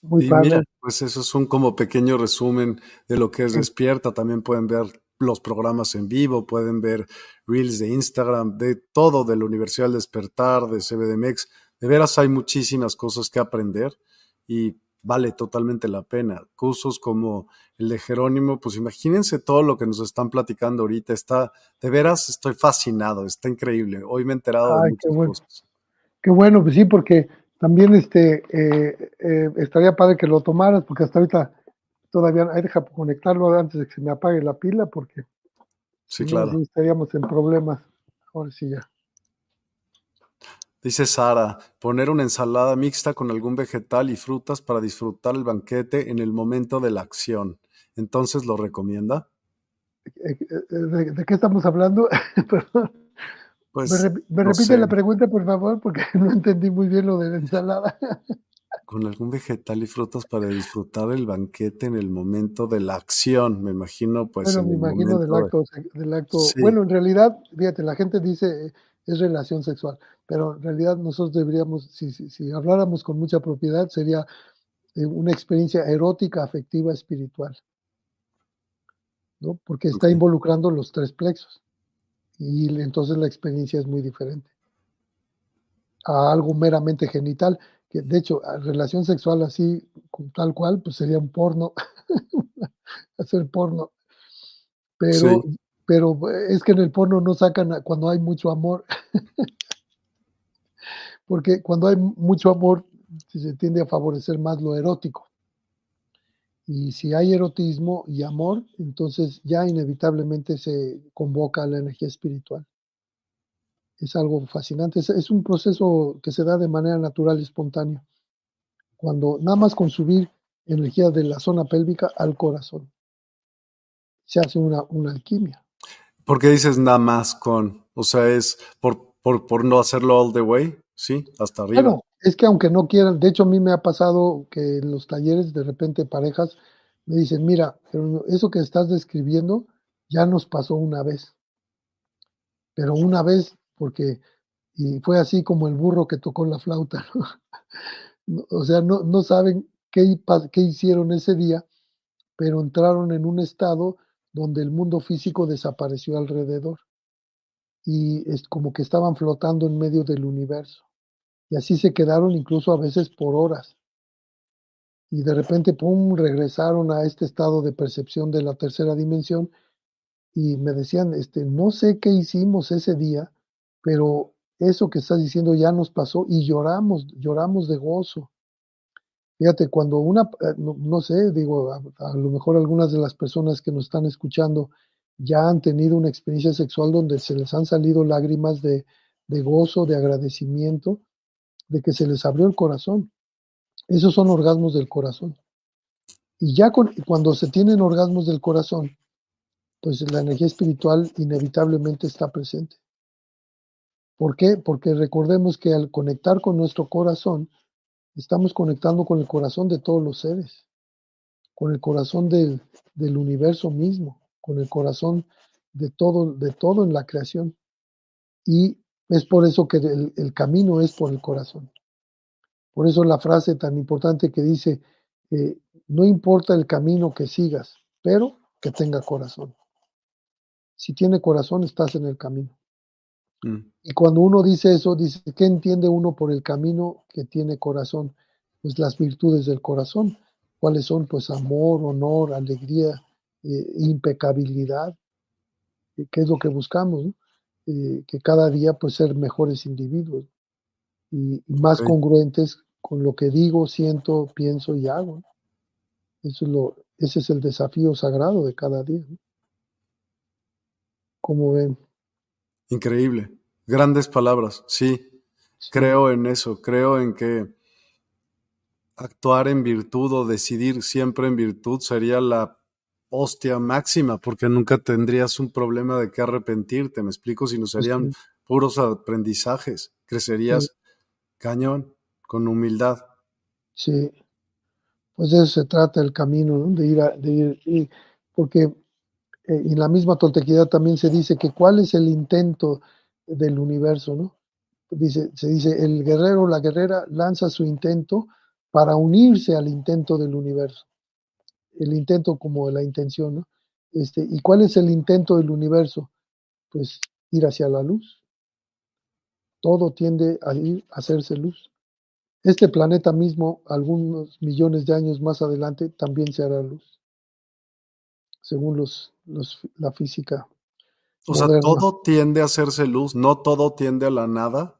Muy Mira, pues eso es un como pequeño resumen de lo que es Despierta. También pueden ver los programas en vivo, pueden ver reels de Instagram, de todo de la Universidad del Despertar, de CBDMX. De veras hay muchísimas cosas que aprender y vale totalmente la pena. Cursos como el de Jerónimo, pues imagínense todo lo que nos están platicando ahorita. Está, de veras, estoy fascinado, está increíble. Hoy me he enterado de muchas bueno. cosas. Qué bueno, pues sí, porque también este, eh, eh, estaría padre que lo tomaras, porque hasta ahorita todavía, hay deja conectarlo antes de que se me apague la pila, porque sí, claro. estaríamos en problemas. Ahora sí ya. Dice Sara, poner una ensalada mixta con algún vegetal y frutas para disfrutar el banquete en el momento de la acción. Entonces, ¿lo recomienda? Eh, ¿De, qué estamos hablando? Perdón. Pues, ¿Me, repite la pregunta, por favor? Porque no entendí muy bien lo de la ensalada. Con algún vegetal y frutas para disfrutar el banquete en el momento de la acción, me imagino, pues. Bueno, me imagino del acto. Del acto. Bueno, en realidad, fíjate, la gente dice es relación sexual pero en realidad nosotros deberíamos, si, si, habláramos con mucha propiedad, sería eh, una experiencia erótica, afectiva, espiritual, ¿no? Porque está involucrando los tres plexos y entonces la experiencia es muy diferente a algo meramente genital, que de hecho, relación sexual así, tal cual, pues sería un porno, hacer porno. Pero, pero es que en el porno no sacan cuando hay mucho amor. porque cuando hay mucho amor se tiende a favorecer más lo erótico. Y si hay erotismo y amor, entonces ya inevitablemente se convoca la energía espiritual. Es algo fascinante, es, un proceso que se da de manera natural y espontánea. Cuando nada más con subir energía de la zona pélvica al corazón, se hace una, una alquimia. ¿Por qué dices nada más con? O sea, es por, por, por no hacerlo all the way. Sí, hasta arriba. Bueno, es que aunque no quieran, de hecho a mí me ha pasado que en los talleres de repente parejas me dicen, mira, pero eso que estás describiendo ya nos pasó una vez. Pero una vez, porque, y fue así como el burro que tocó la flauta, o sea, no, no saben qué, qué hicieron ese día, pero entraron en un estado donde el mundo físico desapareció alrededor y es como que estaban flotando en medio del universo. Y así se quedaron incluso a veces por horas. Y de repente, ¡pum!, regresaron a este estado de percepción de la tercera dimensión y me decían, este, no sé qué hicimos ese día, pero eso que estás diciendo ya nos pasó y lloramos, lloramos de gozo. Fíjate, cuando una, eh, no, sé, digo, a, lo mejor algunas de las personas que nos están escuchando ya han tenido una experiencia sexual donde se les han salido lágrimas de, gozo, de agradecimiento, de que se les abrió el corazón. Esos son orgasmos del corazón. Y ya cuando se tienen orgasmos del corazón, pues la energía espiritual inevitablemente está presente. ¿Por qué? Porque recordemos que al conectar con nuestro corazón, estamos conectando con el corazón de todos los seres, con el corazón del, universo mismo con el corazón de todo, de todo en la creación. Y es por eso que el, camino es por el corazón. Por eso la frase tan importante que dice, eh, no importa el camino que sigas, pero que tenga corazón. Si tiene corazón, estás en el camino. Mm. Y cuando uno dice eso, dice, ¿qué entiende uno por el camino que tiene corazón? Pues las virtudes del corazón. ¿Cuáles son? Pues amor, honor, alegría, eh, impecabilidad, que es lo que buscamos, que cada día pues ser mejores individuos y, más congruentes con lo que digo, siento, pienso y hago. Eso es lo, ese es el desafío sagrado de cada día. Como ven? Increíble. Grandes palabras, sí. Creo en eso, creo en que actuar en virtud o decidir siempre en virtud sería la hostia máxima, porque nunca tendrías un problema de qué arrepentirte, me explico, si no serían puros aprendizajes, crecerías cañón, con humildad. Sí, pues de eso se trata el camino, de ir, a, de ir porque eh, en la misma toltequidad también se dice que cuál es el intento del universo, ¿no? Dice, se dice, el guerrero o la guerrera lanza su intento para unirse al intento del universo. El intento como la intención, ¿no? Este, ¿Y cuál es el intento del universo? Pues ir hacia la luz. Todo tiende a ir a hacerse luz. Este planeta mismo, algunos millones de años más adelante, también se hará luz, según los, la física. O sea, todo tiende a hacerse luz, no todo tiende a la nada.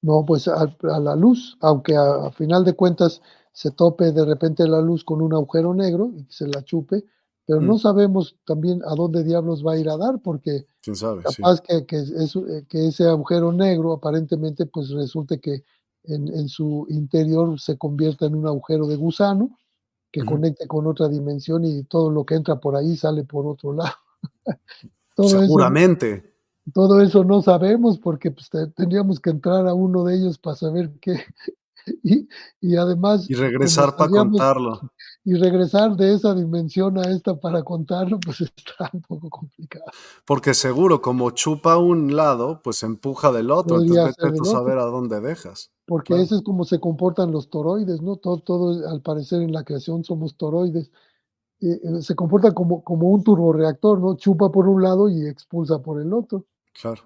No, pues a, la luz, aunque a, final de cuentas se tope de repente la luz con un agujero negro y se la chupe, pero no mm. sabemos también a dónde diablos va a ir a dar, porque ¿Quién sabe? capaz que, que, eh, que, ese agujero negro aparentemente pues resulte que en, su interior se convierta en un agujero de gusano que conecte con otra dimensión y todo lo que entra por ahí sale por otro lado. Seguramente. todo eso no sabemos porque pues, tendríamos que entrar a uno de ellos para saber qué. Y, y además... Y regresar para contarlo. Y regresar de esa dimensión a esta para contarlo, pues está un poco complicado. Porque seguro, como chupa un lado, pues empuja del otro. entonces vete a saber a dónde dejas. Porque eso es como se comportan los toroides, ¿no? Todo, todo, al parecer en la creación somos toroides. Eh, eh, se comporta como, como un turboreactor, ¿no? Chupa por un lado y expulsa por el otro. Claro.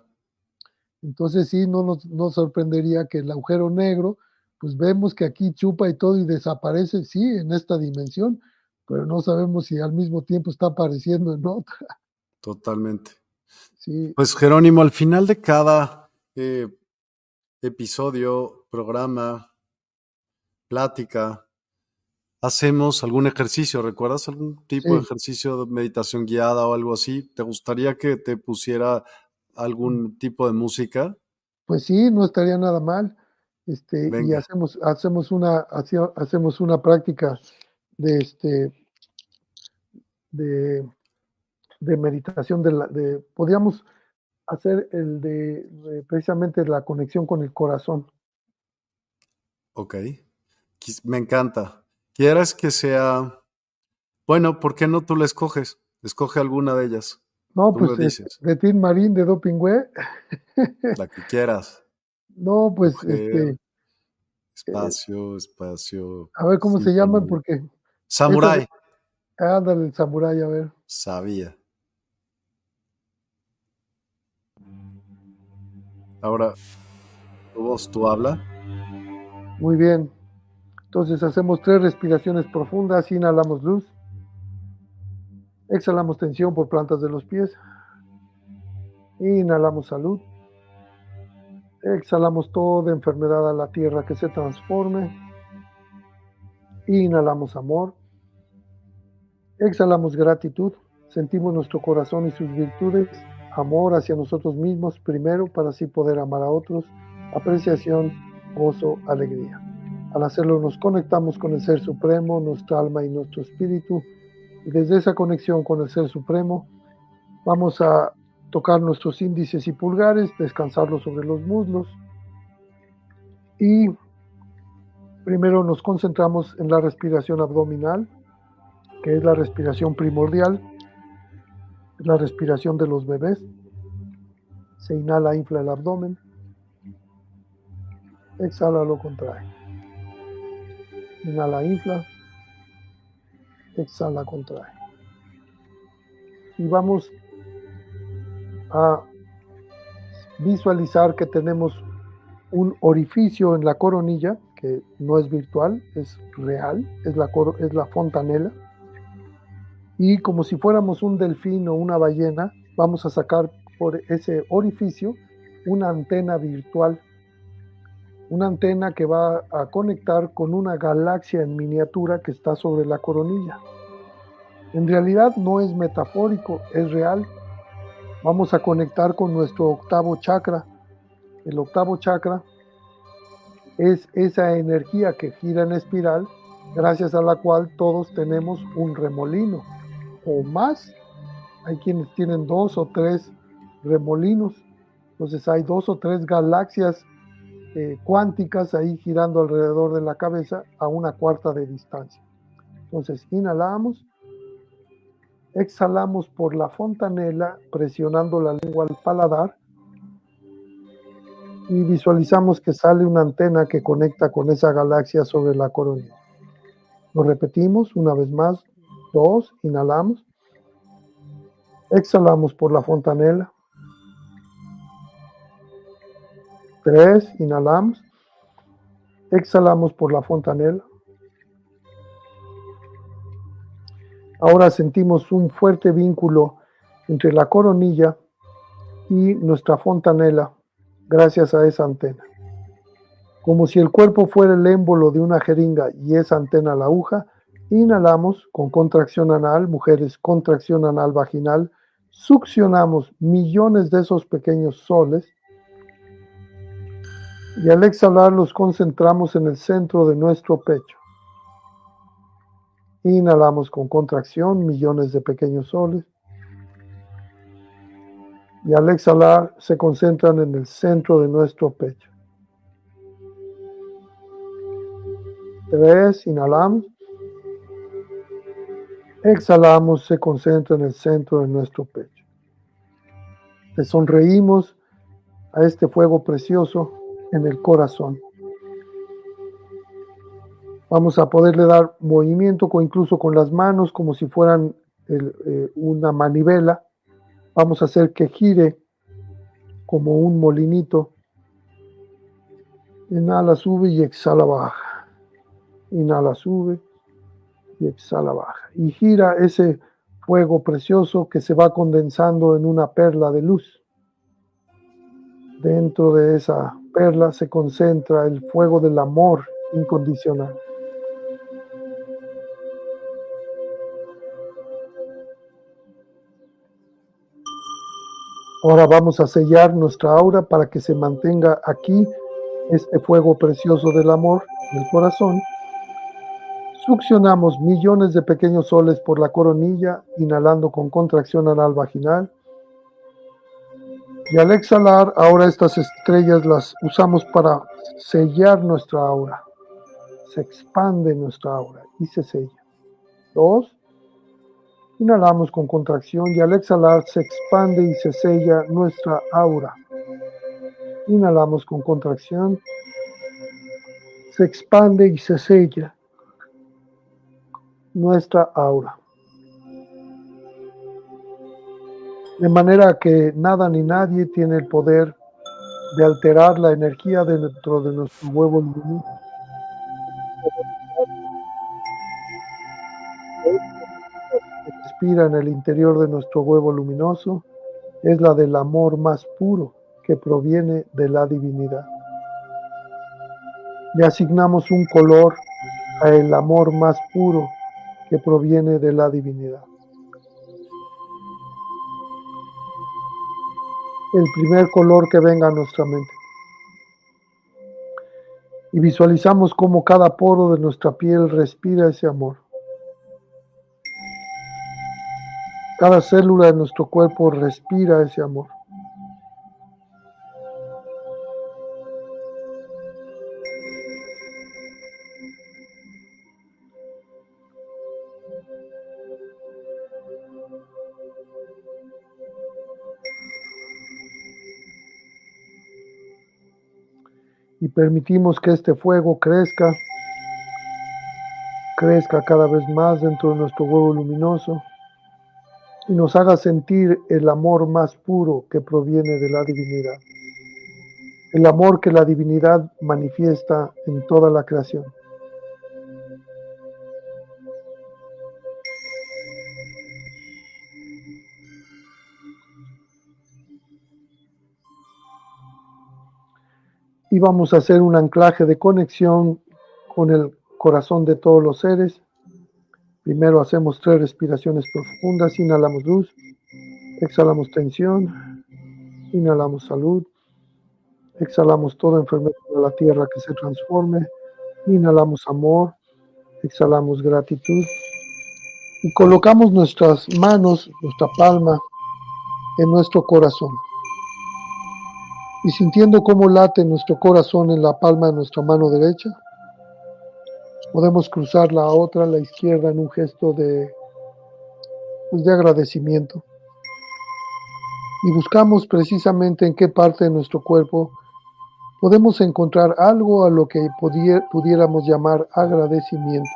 Entonces sí, no nos, nos sorprendería que el agujero negro, pues vemos que aquí chupa y todo y desaparece, sí, en esta dimensión, pero no sabemos si al mismo tiempo está apareciendo en otra. Totalmente. Sí. Pues Jerónimo, al final de cada eh, episodio programa, plática, hacemos algún ejercicio, ¿recuerdas algún tipo de ejercicio de meditación guiada o algo así? ¿Te gustaría que te pusiera algún tipo de música? Pues sí, no estaría nada mal. Este, y hacemos, hacemos una, hacemos una práctica de este de, de meditación de, la, de podríamos hacer el de precisamente la conexión con el corazón. Ok, me encanta. ¿Quieres que sea... Bueno, ¿por qué no tú la escoges? Escoge alguna de ellas. No, pues de Tim Marín, de Dopingüe. La que quieras. No, pues este... Espacio, espacio. A ver cómo se llaman, porque... Samurai. Ándale, el samurai, a ver. Sabía. Ahora, tu voz, tú habla. Muy bien. Entonces hacemos tres respiraciones profundas, inhalamos luz, exhalamos tensión por plantas de los pies, inhalamos salud, exhalamos toda enfermedad a la tierra que se transforme, inhalamos amor, exhalamos gratitud, sentimos nuestro corazón y sus virtudes, amor hacia nosotros mismos primero para así poder amar a otros, apreciación, gozo, alegría. Al hacerlo nos conectamos con el Ser Supremo, nuestra alma y nuestro espíritu. Desde esa conexión con el Ser Supremo vamos a tocar nuestros índices y pulgares, descansarlos sobre los muslos. Y primero nos concentramos en la respiración abdominal, que es la respiración primordial, la respiración de los bebés. Se inhala, infla el abdomen. Exhala, lo contrae. Inhala, infla. Exhala, contrae. Y vamos a visualizar que tenemos un orificio en la coronilla, que no es virtual, es real, es la, es la fontanela. y como si fuéramos un delfín o una ballena, vamos a sacar por ese orificio una antena virtual, una antena que va a conectar con una galaxia en miniatura que está sobre la coronilla. En realidad no es metafórico, es real. Vamos a conectar con nuestro octavo chakra. El octavo chakra es esa energía que gira en espiral, gracias a la cual todos tenemos un remolino o más. Hay quienes tienen dos o tres remolinos. Entonces hay dos o tres galaxias eh, cuánticas ahí girando alrededor de la cabeza a una cuarta de distancia. Entonces inhalamos, exhalamos por la fontanela presionando la lengua al paladar y visualizamos que sale una antena que conecta con esa galaxia sobre la corona. Lo repetimos una vez más, dos, inhalamos, exhalamos por la fontanela, tres, inhalamos, exhalamos por la fontanela. Ahora sentimos un fuerte vínculo entre la coronilla y nuestra fontanela gracias a esa antena. Como si el cuerpo fuera el émbolo de una jeringa y esa antena la aguja, inhalamos con contracción anal, mujeres, contracción anal vaginal, succionamos millones de esos pequeños soles y al exhalar los concentramos en el centro de nuestro pecho. Inhalamos con contracción millones de pequeños soles y al exhalar se concentran en el centro de nuestro pecho. Tres, inhalamos. Exhalamos, se concentra en el centro de nuestro pecho. Le sonreímos a este fuego precioso en el corazón. Vamos a poderle dar movimiento incluso con las manos como si fueran eh, una manivela Vamos a hacer que gire como un molinito. Inhala, sube y exhala, baja. Inhala, sube y exhala, baja. Y gira ese fuego precioso que se va condensando en una perla de luz. Dentro de esa perla se concentra el fuego del amor incondicional. Ahora vamos a sellar nuestra aura para que se mantenga aquí este fuego precioso del amor en el corazón. Succionamos millones de pequeños soles por la coronilla, inhalando con contracción anal vaginal. Y al exhalar, ahora estas estrellas las usamos para sellar nuestra aura. Se expande nuestra aura y se sella. Dos. Inhalamos con contracción y al exhalar se expande y se sella nuestra aura. Inhalamos con contracción, se expande y se sella nuestra aura. De manera que nada ni nadie tiene el poder de alterar la energía dentro de nuestro huevo luminoso en el interior de nuestro huevo luminoso es la del amor más puro que proviene de la divinidad. Le asignamos un color a el amor más puro que proviene de la divinidad. El primer color que venga a nuestra mente. Y visualizamos cómo cada poro de nuestra piel respira ese amor. Cada célula de nuestro cuerpo respira ese amor. Permitimos que este fuego crezca, crezca cada vez más dentro de nuestro huevo luminoso y nos haga sentir el amor más puro que proviene de la divinidad, el amor que la divinidad manifiesta en toda la creación. Y vamos a hacer un anclaje de conexión con el corazón de todos los seres. Primero hacemos tres respiraciones profundas, inhalamos luz, exhalamos tensión, inhalamos salud, exhalamos toda enfermedad de la tierra que se transforme, inhalamos amor, exhalamos gratitud y colocamos nuestras manos, nuestra palma en nuestro corazón. Y sintiendo cómo late nuestro corazón en la palma de nuestra mano derecha, podemos cruzar la otra, la izquierda, en un gesto de, pues, de agradecimiento. Y buscamos precisamente en qué parte de nuestro cuerpo podemos encontrar algo a lo que pudiéramos llamar agradecimiento.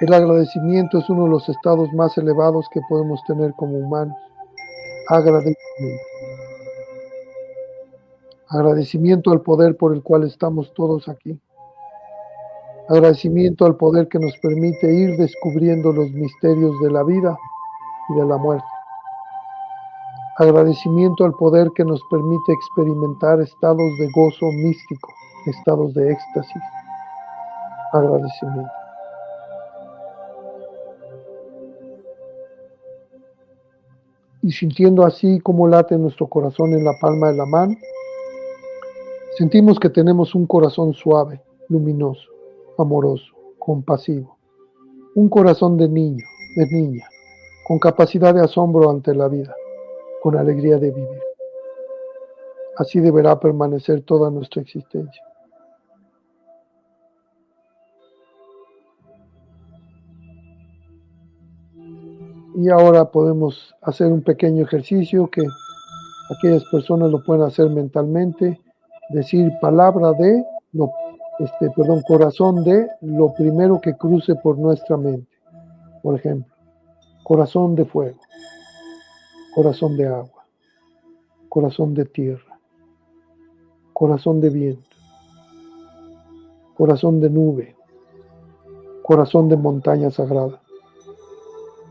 El agradecimiento es uno de los estados más elevados que podemos tener como humanos. Agradecimiento. Agradecimiento al poder por el cual estamos todos aquí. Agradecimiento al poder que nos permite ir descubriendo los misterios de la vida y de la muerte. Agradecimiento al poder que nos permite experimentar estados de gozo místico, estados de éxtasis. Agradecimiento. y sintiendo así como late nuestro corazón en la palma de la mano, sentimos que tenemos un corazón suave, luminoso, amoroso, compasivo, un corazón de niño, de niña, con capacidad de asombro ante la vida, con alegría de vivir. Así deberá permanecer toda nuestra existencia. Y ahora podemos hacer un pequeño ejercicio que aquellas personas lo pueden hacer mentalmente, decir palabra de, lo, este, perdón, corazón de lo primero que cruce por nuestra mente. Por ejemplo, corazón de fuego, corazón de agua, corazón de tierra, corazón de viento, corazón de nube, corazón de montaña sagrada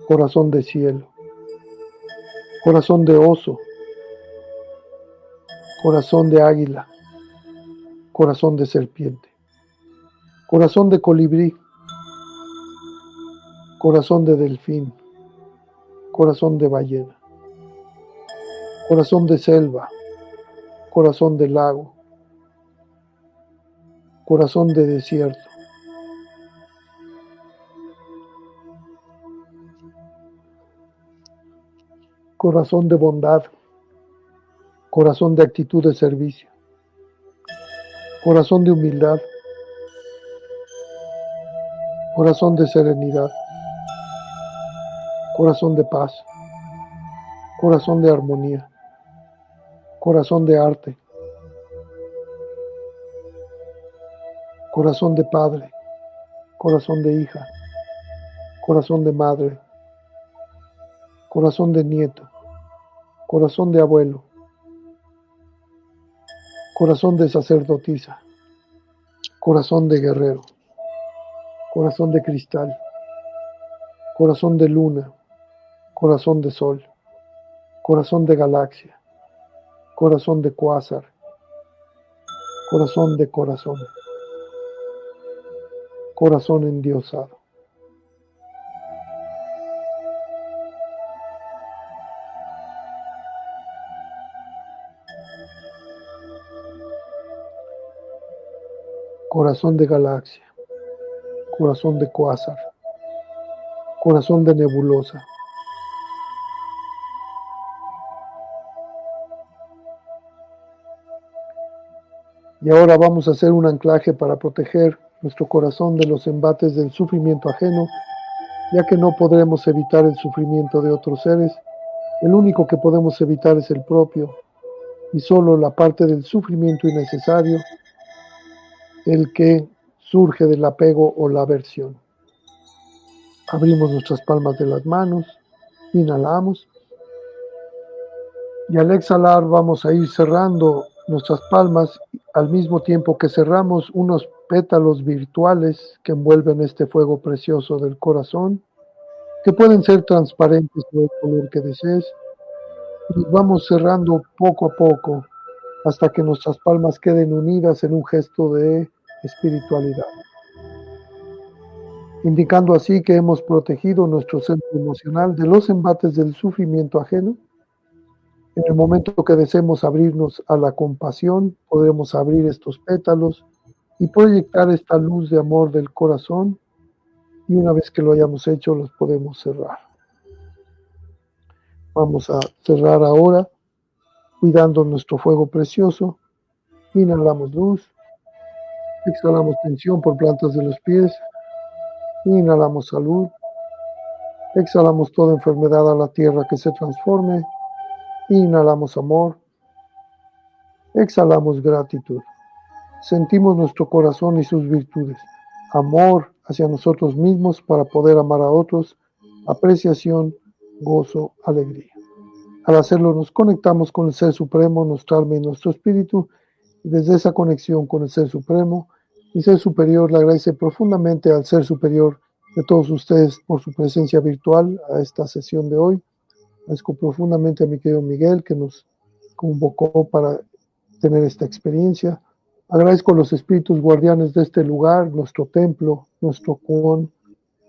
corazón de cielo, corazón de oso, corazón de águila, corazón de serpiente, corazón de colibrí, corazón de delfín, corazón de ballena, corazón de selva, corazón de lago, corazón de desierto, corazón de bondad, corazón de actitud de servicio, corazón de humildad, corazón de serenidad, corazón de paz, corazón de armonía, corazón de arte, corazón de padre, corazón de hija, corazón de madre, corazón de nieto, corazón de abuelo, corazón de sacerdotisa, corazón de guerrero, corazón de cristal, corazón de luna, corazón de sol, corazón de galaxia, corazón de cuásar, corazón de corazón, corazón endiosado. Corazón de galaxia, corazón de cuásar, corazón de nebulosa. Y ahora vamos a hacer un anclaje para proteger nuestro corazón de los embates del sufrimiento ajeno, ya que no podremos evitar el sufrimiento de otros seres, el único que podemos evitar es el propio, y solo la parte del sufrimiento innecesario el que surge del apego o la aversión. Abrimos nuestras palmas de las manos, inhalamos y al exhalar vamos a ir cerrando nuestras palmas al mismo tiempo que cerramos unos pétalos virtuales que envuelven este fuego precioso del corazón, que pueden ser transparentes del color que desees. Y vamos cerrando poco a poco hasta que nuestras palmas queden unidas en un gesto de espiritualidad, indicando así que hemos protegido nuestro centro emocional de los embates del sufrimiento ajeno. En el momento que deseemos abrirnos a la compasión, podremos abrir estos pétalos y proyectar esta luz de amor del corazón y una vez que lo hayamos hecho los podemos cerrar. Vamos a cerrar ahora cuidando nuestro fuego precioso. Inhalamos luz, exhalamos tensión por plantas de los pies, inhalamos salud, exhalamos toda enfermedad a la tierra que se transforme, inhalamos amor, exhalamos gratitud. Sentimos nuestro corazón y sus virtudes, amor hacia nosotros mismos para poder amar a otros, apreciación, gozo, alegría. Al hacerlo nos conectamos con el Ser Supremo, nuestra alma y nuestro espíritu, desde esa conexión con el Ser Supremo y Ser Superior le agradece profundamente al Ser Superior de todos ustedes por su presencia virtual a esta sesión de hoy. Agradezco profundamente a mi querido Miguel que nos convocó para tener esta experiencia. Agradezco a los espíritus guardianes de este lugar, nuestro templo, nuestro con.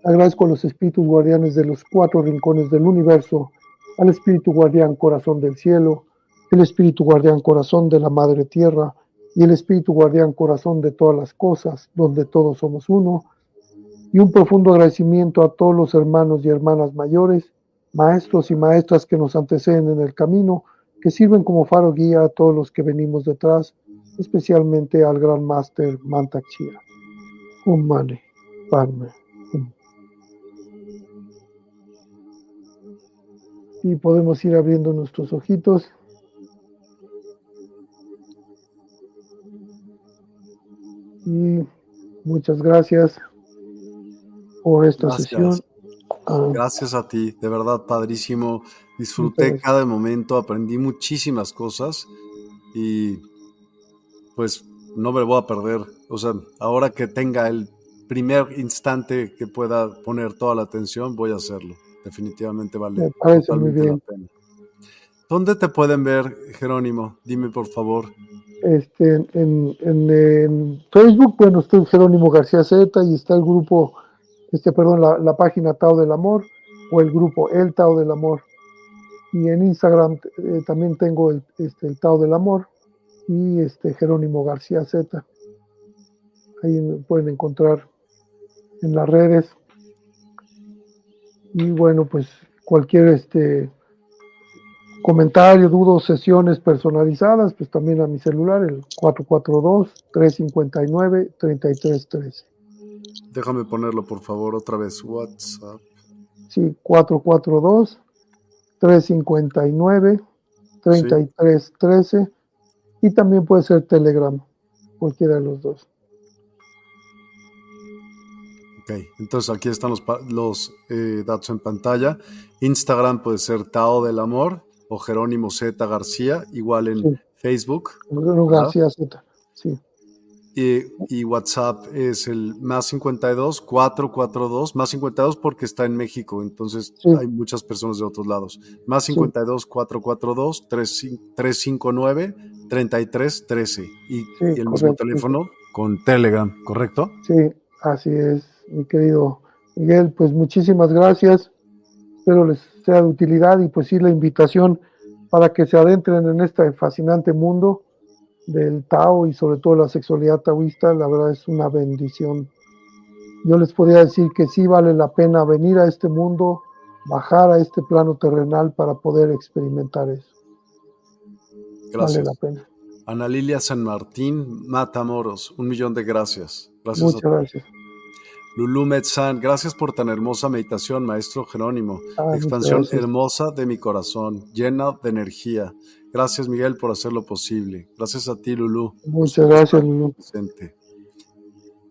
Agradezco a los espíritus guardianes de los cuatro rincones del universo, al espíritu guardián corazón del cielo, el espíritu guardián corazón de la madre tierra y el espíritu guardián corazón de todas las cosas, donde todos somos uno. Y un profundo agradecimiento a todos los hermanos y hermanas mayores, maestros y maestras que nos anteceden en el camino, que sirven como faro guía a todos los que venimos detrás especialmente al gran máster Mantak Chia. Padme. Y podemos ir abriendo nuestros ojitos. Y muchas gracias por esta sesión. Ah. Gracias a ti, de verdad, padrísimo. Disfruté cada momento, aprendí muchísimas cosas y pues no me voy a perder. O sea, ahora que tenga el primer instante que pueda poner toda la atención, voy a hacerlo. Definitivamente vale totalmente la pena. ¿Dónde te pueden ver, Jerónimo? Dime por favor. Este, en, Facebook, bueno, estoy Jerónimo García Z y está el grupo, este, perdón, la, página Tao del Amor o el grupo El Tao del Amor. Y en Instagram eh, también tengo el, este, el Tao del Amor y este Jerónimo García Z. Ahí pueden encontrar en las redes. Y bueno, pues cualquier este comentario, dudas, sesiones personalizadas, pues también a mi celular, el 442-359-3313. Déjame ponerlo por favor otra vez, WhatsApp. Sí, 442-359-3313 y también puede ser Telegram, cualquiera de los dos. Ok, entonces aquí están los, los eh, datos en pantalla. Instagram puede ser Tao del Amor o Jerónimo Z García, igual en Facebook. García Z, sí. Y, WhatsApp es el más 52 442, más 52 porque está en México, entonces hay muchas personas de otros lados. Más 52 442 359 3313 y, y el mismo teléfono con Telegram, ¿correcto? Sí, así es, mi querido Miguel, pues muchísimas gracias. Espero les sea de utilidad y pues sí la invitación para que se adentren en este fascinante mundo del Tao y sobre todo la sexualidad taoísta, la verdad es una bendición. Yo les podría decir que sí vale la pena venir a este mundo, bajar a este plano terrenal para poder experimentar eso. Gracias. Vale la pena. Ana Lilia San Martín, Matamoros, un millón de gracias. Gracias Muchas gracias. Lulú Metzán, gracias por tan hermosa meditación, maestro Jerónimo. Ah, Expansión hermosa de mi corazón, llena de energía. Gracias, Miguel, por hacerlo posible. Gracias a ti, Lulú. Muchas gracias, Lulú.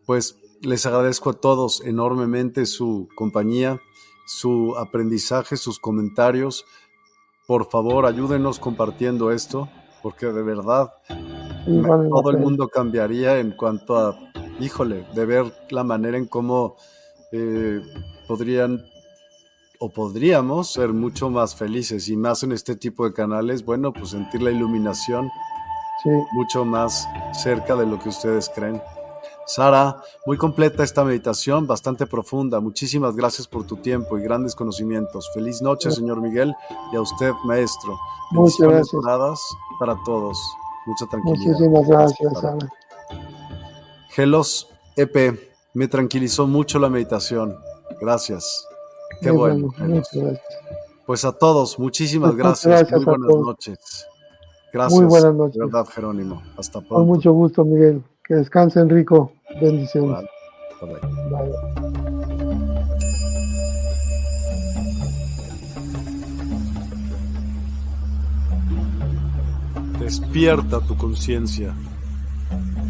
Pues les agradezco a todos enormemente su compañía, su aprendizaje, sus comentarios. Por favor, ayúdenos compartiendo esto, porque de verdad todo el mundo cambiaría en cuanto a, híjole, de ver la manera en cómo eh, podrían o podríamos ser mucho más felices y más en este tipo de canales, bueno, pues sentir la iluminación mucho más cerca de lo que ustedes creen. Sara, muy completa esta meditación, bastante profunda. Muchísimas gracias por tu tiempo y grandes conocimientos. Feliz noche, señor Miguel, y a usted, maestro. Muchas gracias. para todos. Mucha tranquilidad. Muchísimas gracias, Sara. Gelos EP, me tranquilizó mucho la meditación. Gracias. Qué bueno. Pues a todos, muchísimas gracias. Muy buenas noches. Gracias. Muy buenas noches. verdad, Jerónimo. Hasta pronto. Con mucho gusto, Miguel. Que descansen rico. Bendiciones. Despierta tu conciencia.